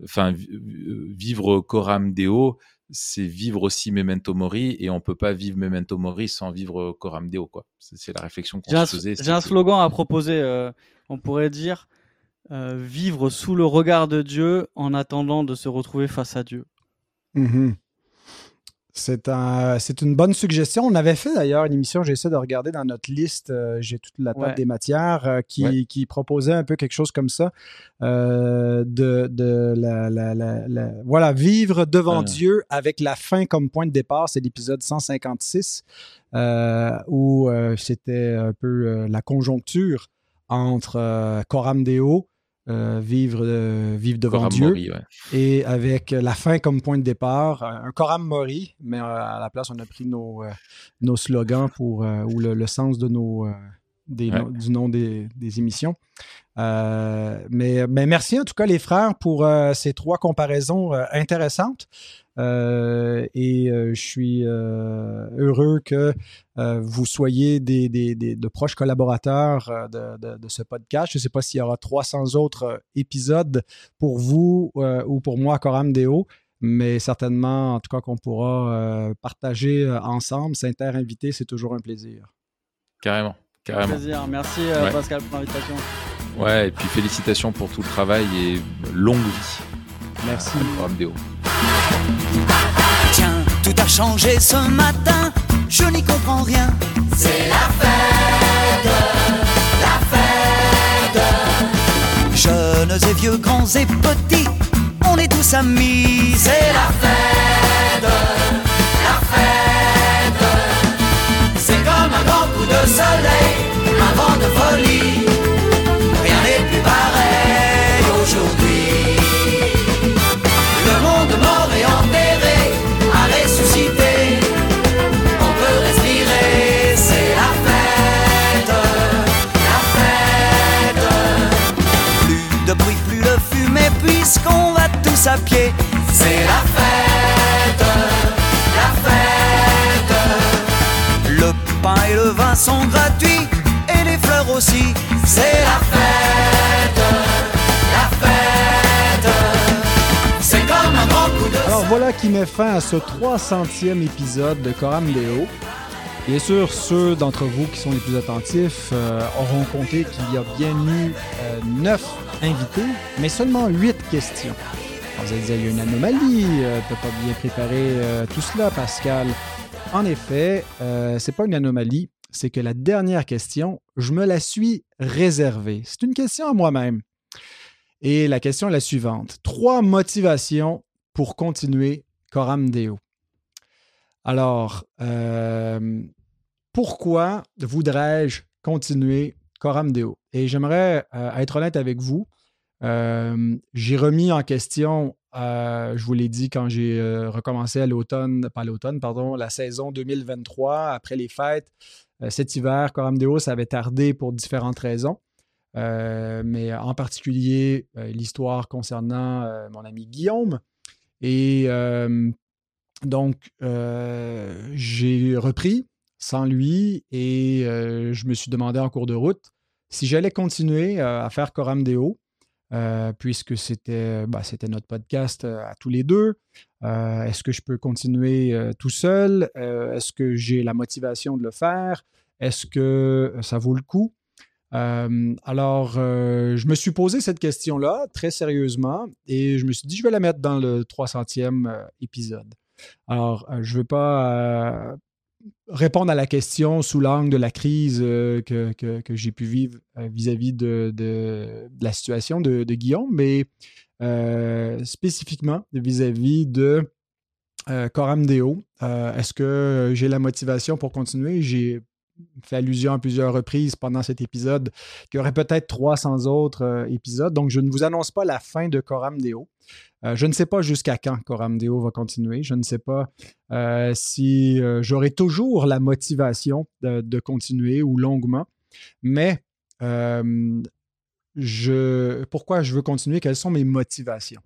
enfin, vivre Coram Deo, c'est vivre aussi Memento Mori, et on peut pas vivre Memento Mori sans vivre Coram Deo, quoi. C'est la réflexion qu'on se faisait. J'ai un slogan à proposer. Euh, on pourrait dire euh, vivre sous le regard de Dieu en attendant de se retrouver face à Dieu. Mmh c'est un, c'est une bonne suggestion. On avait fait d'ailleurs une émission, j'essaie de regarder dans notre liste, euh, j'ai toute la table des matières, euh, qui, qui, proposait un peu quelque chose comme ça, euh, de, de la, la, la, voilà, vivre devant Dieu avec la fin comme point de départ. C'est l'épisode 156, où c'était un peu la conjoncture entre Coram Deo, euh, vivre, euh, vivre devant Dieu. Et avec la fin comme point de départ, un Coram Mori, mais euh, à la place, on a pris nos, nos slogans pour, ou le, sens de nos, du nom des, des émissions. mais, mais, merci en tout cas les frères pour ces trois comparaisons intéressantes. Euh, et euh, je suis euh, heureux que vous soyez des, des, de proches collaborateurs de, de, ce podcast. Je ne sais pas s'il y aura 300 autres épisodes pour vous ou pour moi à Coram Deo, mais certainement, en tout cas, qu'on pourra partager ensemble. S'inter-inviter, c'est toujours un plaisir. Carrément. Carrément. plaisir. Merci Pascal pour l'invitation. Ouais, et puis félicitations pour tout le travail et longue vie. Merci. Tiens, tout a changé ce matin, je n'y comprends rien. C'est la fête, la fête. Jeunes et vieux, grands et petits, on est tous amis. C'est la fête, la fête. De soleil, un vent de folie. Rien n'est plus pareil aujourd'hui. Le monde mort et enterré a ressuscité. On peut respirer, c'est la fête, la fête. Plus de bruit, plus de fumée, puisqu'on va tous à pied. C'est la fête, sont gratuits et les fleurs aussi. C'est la fête, la fête. C'est comme un grand coup de Alors voilà qui met fin à ce 300e épisode de Coram Deo. Bien sûr, ceux d'entre vous qui sont les plus attentifs euh, auront compté qu'il y a bien eu euh, 9 invités, mais seulement 8 questions. Alors, vous allez dire, il y a une anomalie, euh, tu pas bien préparé euh, tout cela, Pascal. En effet, euh, c'est pas une anomalie, c'est que la dernière question, je me la suis réservée. C'est une question à moi-même. Et la question est la suivante. Trois motivations pour continuer Coram Deo. Alors, euh, pourquoi voudrais-je continuer Coram Deo? Et j'aimerais être honnête avec vous. j'ai remis en question, je vous l'ai dit quand j'ai recommencé à l'automne, pas l'automne, pardon, la saison 2023 après les fêtes. cet hiver, Coram Deo, ça avait tardé pour différentes raisons. mais en particulier l'histoire concernant mon ami Guillaume. Et donc, j'ai repris sans lui et je me suis demandé en cours de route si j'allais continuer à faire Coram Deo, puisque c'était bah, notre podcast à tous les deux. Est-ce que je peux continuer tout seul? Est-ce que j'ai la motivation de le faire? Est-ce que ça vaut le coup? alors, je me suis posé cette question-là très sérieusement et je me suis dit, je vais la mettre dans le 300e épisode. Alors, je ne veux pas répondre à la question sous l'angle de la crise que, j'ai pu vivre vis-à-vis de, la situation de, Guillaume, mais spécifiquement vis-à-vis de Coram Deo. Est-ce que j'ai la motivation pour continuer? J'ai fait allusion à plusieurs reprises pendant cet épisode qu'il y aurait peut-être 300 autres épisodes. Donc, je ne vous annonce pas la fin de Coram Deo. Euh, je ne sais pas jusqu'à quand Coram Deo va continuer. Je ne sais pas euh, si euh, j'aurai toujours la motivation de, continuer ou longuement. Mais je, pourquoi je veux continuer? Quelles sont mes motivations?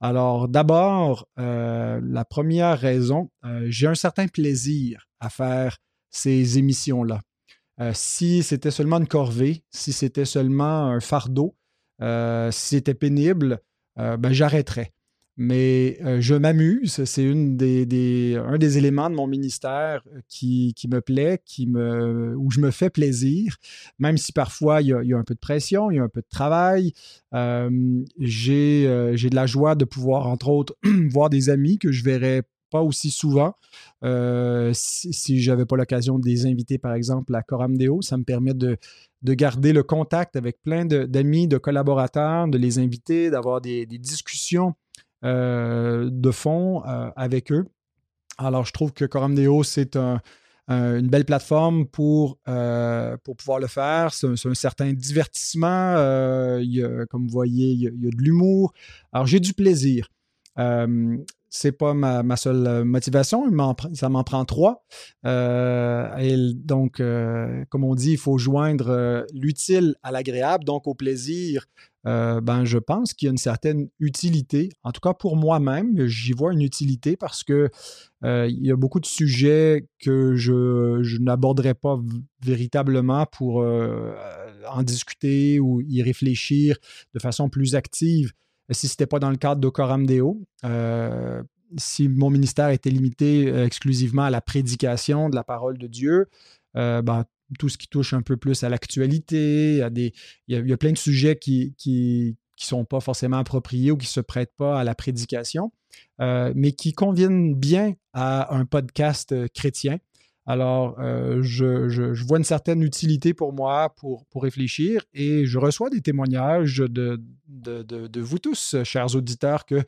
Alors, d'abord, la première raison, j'ai un certain plaisir à faire ces émissions-là. si c'était seulement une corvée, si c'était seulement un fardeau, si c'était pénible, ben, j'arrêterais mais euh, je m'amuse. C'est une des, un des éléments de mon ministère euh, qui, me plaît, qui me, où je me fais plaisir, même si parfois il y, a, un peu de pression, il y a un peu de travail. Euh, j'ai de la joie de pouvoir, entre autres, <clears throat> voir des amis que je verrais pas aussi souvent. si, je n'avais pas l'occasion de les inviter, par exemple, à Coram Deo, ça me permet de, garder le contact avec plein d'amis, de, collaborateurs, de les inviter, d'avoir des, discussions euh, de fond euh, avec eux. Alors, je trouve que Coram Deo, c'est une belle plateforme pour, euh, pour pouvoir le faire. C'est un, certain divertissement. comme vous voyez, il y a, de l'humour. Alors, j'ai du plaisir c'est pas ma, seule motivation, ça m'en prend trois. et donc, comme on dit, il faut joindre l'utile à l'agréable, donc au plaisir. Euh, ben, je pense qu'il y a une certaine utilité. En tout cas, pour moi-même, j'y vois une utilité parce que euh, il y a beaucoup de sujets que je, n'aborderai pas véritablement pour euh, en discuter ou y réfléchir de façon plus active si ce n'était pas dans le cadre d'Ocoram Deo. si mon ministère était limité exclusivement à la prédication de la parole de Dieu, ben, tout ce qui touche un peu plus à l'actualité, il, y a plein de sujets qui qui, sont pas forcément appropriés ou qui ne se prêtent pas à la prédication, euh, mais qui conviennent bien à un podcast euh, chrétien. Alors, euh, je, vois une certaine utilité pour moi pour, réfléchir et je reçois des témoignages de, vous tous, chers auditeurs, que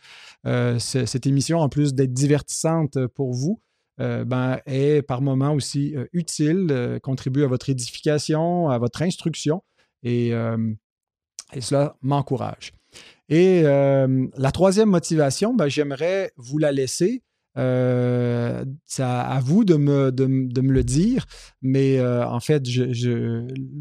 cette émission, en plus d'être divertissante pour vous, euh, ben, est par moments aussi euh, utile, euh, contribue à votre édification, à votre instruction, et, cela m'encourage. Et la troisième motivation, ben, j'aimerais vous la laisser. C'est à, vous de me, de, me, le dire, mais en fait,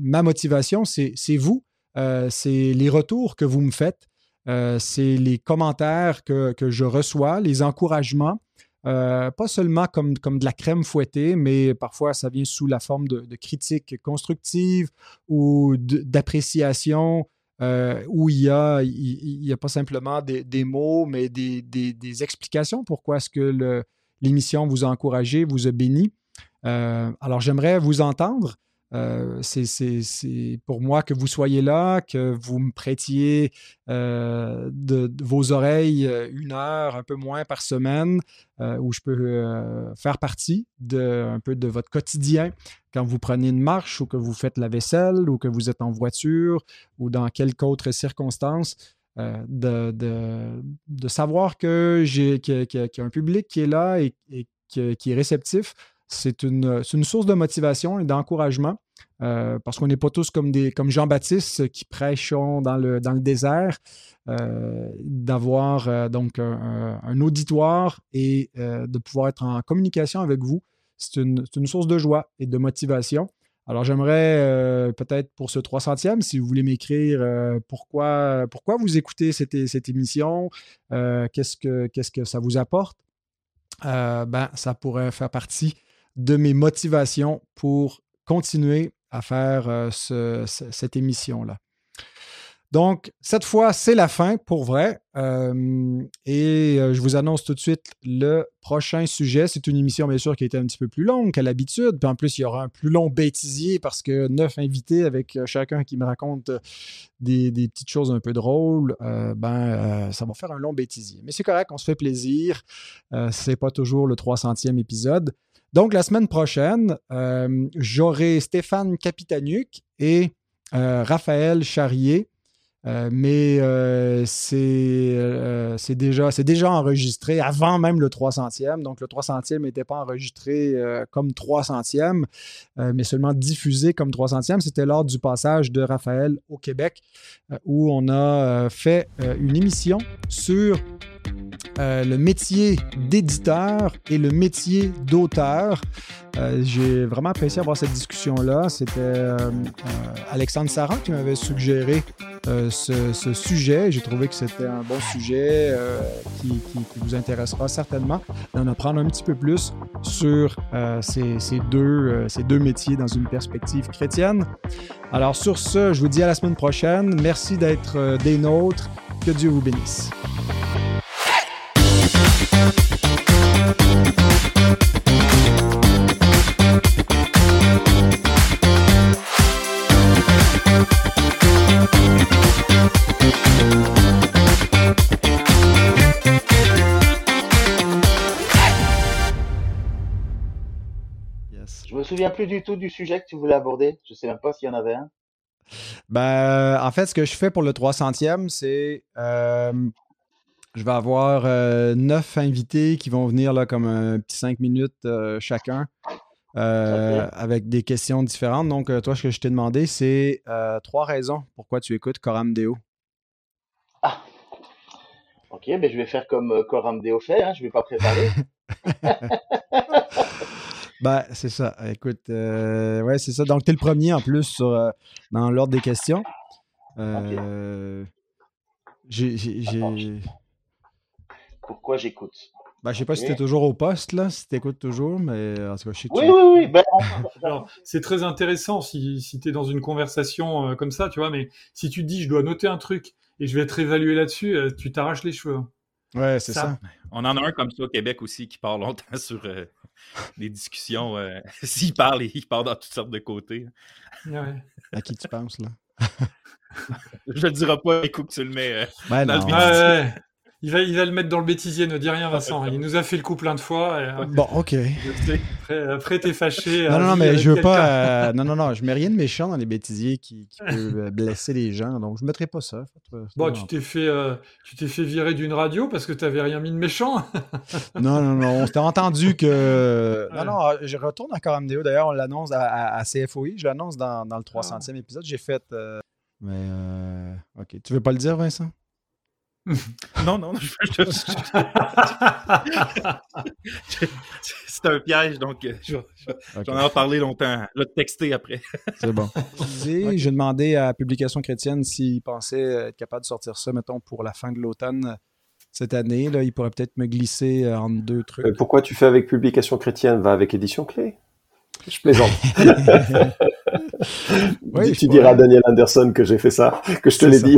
ma motivation, c'est vous. c'est les retours que vous me faites. c'est les commentaires que, que, je reçois, les encouragements. Euh, pas seulement comme, comme de la crème fouettée, mais parfois ça vient sous la forme de, critiques constructives ou d'appréciation, euh, où il y, a, il, a pas simplement des, mots, mais des, des, explications pourquoi est-ce que l'émission vous a encouragé, vous a béni. Euh, alors j'aimerais vous entendre. Euh, c'est pour moi que vous soyez là, que vous me prêtiez euh, vos oreilles euh, une heure, un peu moins par semaine, où je peux faire partie un peu de votre quotidien quand vous prenez une marche ou que vous faites la vaisselle ou que vous êtes en voiture ou dans quelque autre circonstance. De, de, savoir que j'ai qu'il y, a un public qui est là et, qui, est réceptif c'est une, une, source de motivation et d'encouragement. Euh, parce qu'on n'est pas tous comme, comme Jean-Baptiste qui prêchons dans le, dans le désert, euh, d'avoir euh, donc un, auditoire et de pouvoir être en communication avec vous. C'est une, une, source de joie et de motivation. Alors j'aimerais peut-être pour ce 300e, si vous voulez m'écrire pourquoi, pourquoi vous écoutez cette, cette émission, qu'est-ce, que, qu'est-ce que ça vous apporte, ben, ça pourrait faire partie de mes motivations pour continuer à faire euh, cette émission-là. Donc, cette fois, c'est la fin pour vrai. Euh, et euh, je vous annonce tout de suite le prochain sujet. C'est une émission, bien sûr, qui a été un petit peu plus longue qu'à l'habitude. Puis en plus, il y aura un plus long bêtisier parce que neuf invités avec chacun qui me raconte des, petites choses un peu drôles, ben, ça va faire un long bêtisier. Mais c'est correct, on se fait plaisir. c'est pas toujours le 300e épisode. Donc, la semaine prochaine, euh, j'aurai Stéphane Capitanuc et euh, Raphaël Charrier. Euh, mais c'est déjà, enregistré avant même le 300e. Donc, le 300e n'était pas enregistré comme 300e, mais seulement diffusé comme 300e. C'était lors du passage de Raphaël au Québec où on a fait une émission sur euh, le métier d'éditeur et le métier d'auteur. Euh, j'ai vraiment apprécié avoir cette discussion-là. C'était euh, Alexandre Saran qui m'avait suggéré ce, sujet. J'ai trouvé que c'était un bon sujet qui, vous intéressera certainement d'en apprendre un petit peu plus sur ces, deux, ces deux métiers dans une perspective chrétienne. Alors sur ce, je vous dis à la semaine prochaine. Merci d'être des nôtres. Que Dieu vous bénisse. Souviens plus du tout du sujet que tu voulais aborder. Je sais même pas s'il y en avait un. Ben, en fait, ce que je fais pour le 300e, c'est euh, je vais avoir euh, neuf invités qui vont venir là comme un petit cinq minutes euh, chacun. avec des questions différentes. Donc, toi, ce que je t'ai demandé, c'est trois raisons pourquoi tu écoutes Coram Deo. Ah, ok, ben je vais faire comme Coram Deo fait, hein, je ne vais pas préparer. <laughs> <laughs> Ben, c'est ça. Écoute, euh, ouais, c'est ça. Donc, tu es le premier en plus sur, euh, dans l'ordre des questions. Euh, j'ai. Pourquoi j'écoute ben, je sais pas si tu es toujours au poste, là, si tu écoutes toujours, mais en tout cas, je sais Oui, oui, oui. <laughs> Ben, c'est très intéressant si, si tu es dans une conversation comme ça, tu vois, mais si tu te dis, je dois noter un truc et je vais être évalué là-dessus, tu t'arraches les cheveux. Hein. Ouais, c'est ça. On en a un comme ça au Québec aussi qui parle longtemps <laughs> sur des discussions. Euh, <laughs> s'il parle, il parle dans toutes sortes de côtés. À qui tu penses, là? <laughs> Je le dirai pas, écoute, que tu le mets euh, dans le il va, il va le mettre dans le bêtisier, ne dis rien, Vincent. Il nous a fait le coup plein de fois. Euh, bon, ok. Après, t'es fâché. Non, non, mais je veux pas. non, non, non, je mets rien de méchant dans les bêtisiers qui, qui <laughs> peut blesser les gens, donc je mettrai pas ça. Bon, tu t'es fait, tu t'es fait virer d'une radio parce que t'avais rien mis de méchant? <laughs> non, non, non. On s'était entendu que. Non, non, je retourne encore à MDO. D'ailleurs, on l'annonce à, CFOI. Je l'annonce dans, dans, le 300e épisode. J'ai fait. Mais, ok. Tu veux pas le dire, Vincent? <laughs> non, non, <laughs> <laughs> c'est un piège, donc euh, j'en ai parlé longtemps. Je vais te texter après. c'est bon. J'ai demandé à Publication Chrétienne s'il pensait être capable de sortir ça, mettons, pour la fin de l'automne cette année. Là, il pourrait peut-être me glisser euh, en deux trucs. Euh, pourquoi tu fais avec Publication Chrétienne? Va avec Édition Clé je plaisante. tu diras à Daniel Anderson que j'ai fait ça, que je te l'ai dit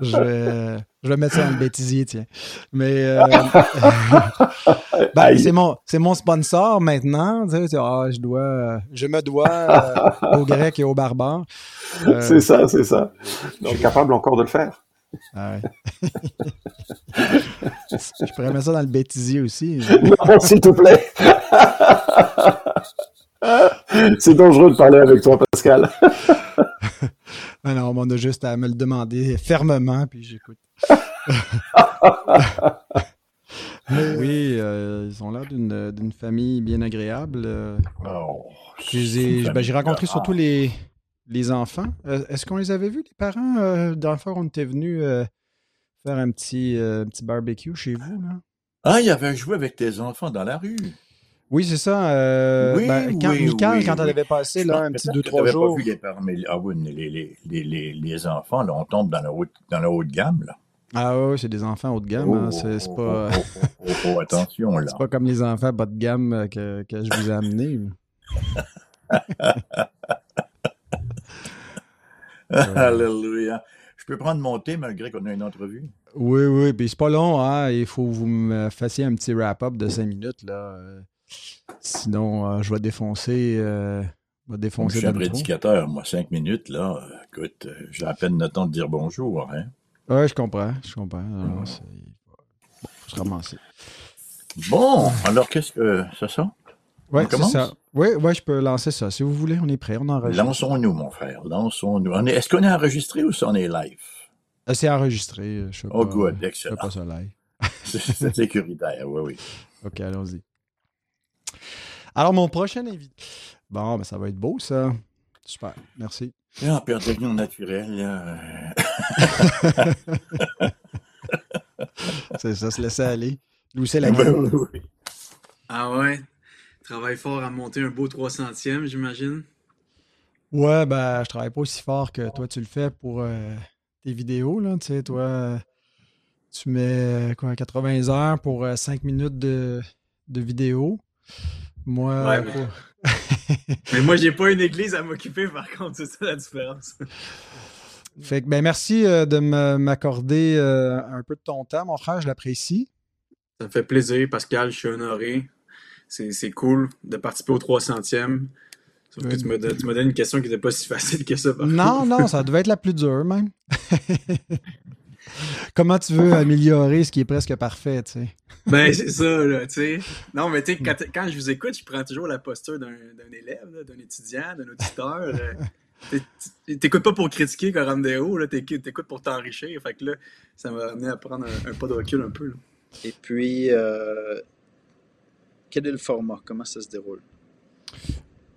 je, vais, je vais mettre ça dans le bêtisier, tiens. Mais euh, <laughs> ben, c'est mon, mon sponsor maintenant. Tu sais, ah, je, dois, je me dois euh, aux Grecs et aux barbares. Euh, c'est ça, c'est ça. Je suis capable encore de le faire. Ah ouais. <laughs> je pourrais mettre ça dans le bêtisier aussi. Non, s'il te plaît. <laughs> <laughs> C'est dangereux de parler avec toi, Pascal. <laughs> non, on a juste à me le demander fermement, puis j'écoute. <laughs> Oui, ils ont l'air d'une famille bien agréable. Oh, j'ai ben, rencontré surtout les, les enfants. Est-ce qu'on les avait vus, les parents? Euh, D'un fois, on était venus faire un petit, petit barbecue chez vous. Là? Ah, il avait joué avec tes enfants dans la rue. Oui, c'est ça. Euh, oui, ben, quand, oui, quand elle avait passé là, un petit deux, trois jours. Pas vu les, mais, ah oui, les, les, les, les, enfants, là, on tombe dans la haute, dans la haute gamme. Là. Ah oui, c'est des enfants haut de gamme. Hein, c'est oh, pas. Oh, <laughs> attention, là. C'est pas comme les enfants bas de gamme euh, que, que je vous ai amenés. <laughs> Alléluia. Je peux prendre mon thé malgré qu'on a une entrevue? Oui, oui. Puis c'est pas long, hein. Il faut que vous me fassiez un petit wrap-up de cinq minutes, là. Sinon, euh, je vais défoncer. Euh, défoncer je suis un prédicateur, moi, cinq minutes, là. Écoute, euh, j'ai à peine le temps de dire bonjour. Hein? Oui, je comprends. Je comprends. bon, faut se ramasser. Bon, alors qu'est-ce que ça? Sent? Oui, c'est ça. Oui, ouais, je peux lancer ça. Si vous voulez, on est prêt. On enregistre. Lançons-nous, mon frère. Lançons-nous. Est-ce qu'on est enregistré ou ça, on est live? C'est enregistré. Je oh, good. Excellent. Je pas ça live. <laughs> c'est sécuritaire, oui, oui. OK, allons-y. Alors, mon prochain invité. Bon, ben, ça va être beau, ça. Super, merci. Et en perfection naturelle, <laughs> c'est ça, se laisser aller. Louis, c'est la oui, oui. Ah ouais? Travaille fort à monter un beau 300e, j'imagine? Ouais, ben, je travaille pas aussi fort que toi, tu le fais pour euh, tes vidéos, là. Tu sais, toi, tu mets quoi, 80 heures pour 5 euh, minutes de, de vidéo. Moi. <laughs> mais... moi, j'ai pas une église à m'occuper, par contre, c'est ça la différence. Fait que, ben, merci euh, de m'accorder euh, un peu de ton temps, mon frère, je l'apprécie. Ça me fait plaisir, Pascal, je suis honoré. C'est cool de participer au 300e. Sauf que tu m'as donné une question qui n'était pas si facile que ça. non, non, <laughs> ça devait être la plus dure, même. <laughs> Comment tu veux améliorer ce qui est presque parfait, tu sais? Ben, c'est ça, là, tu sais. Non, mais tu sais, quand, je vous écoute, je prends toujours la posture d'un élève, d'un étudiant, d'un auditeur. T'écoutes pas pour critiquer Corandeo, là, t'écoutes pour t'enrichir. Fait que là, ça m'a amené à prendre un, pas de recul un peu. Et puis, euh, quel est le format? Comment ça se déroule?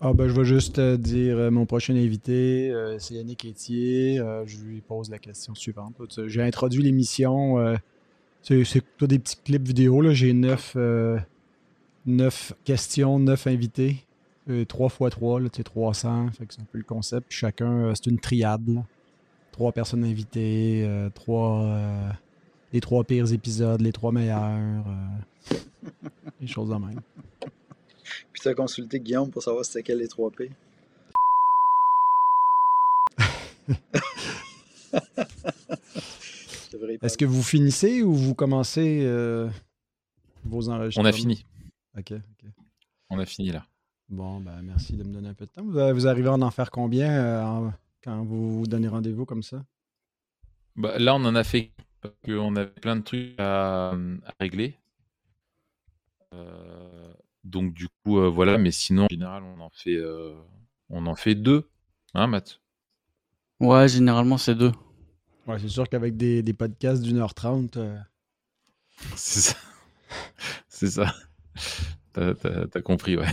Ah ben, je vais juste euh, dire euh, mon prochain invité, euh, c'est Yannick Etier. je lui pose la question suivante. J'ai introduit l'émission. c'est des petits clips vidéo. J'ai neuf, neuf, questions, neuf invités. Trois fois trois, c'est 300. c'est un peu le concept. chacun, c'est une triade. Trois personnes invitées, trois, les trois pires épisodes, les trois meilleurs. <laughs> des choses de même. Puis tu as consulté Guillaume pour savoir c'était quel les 3 P. <laughs> Est-ce que vous finissez ou vous commencez euh, vos enregistrements? On a fini. OK. On a fini là. Bon, ben merci de me donner un peu de temps. Vous, arrivez à en faire combien euh, quand vous vous donnez rendez-vous comme ça? Bah, là, on en a fait parce qu'on avait plein de trucs à, régler. Euh, donc du coup, euh, voilà, mais sinon, en général, on en fait, euh, on en fait deux, hein, Matt? Ouais, généralement, c'est deux. Ouais, c'est sûr qu'avec des, des podcasts d'une heure trente. Euh, c'est ça. <laughs> c'est ça. T'as, compris, ouais.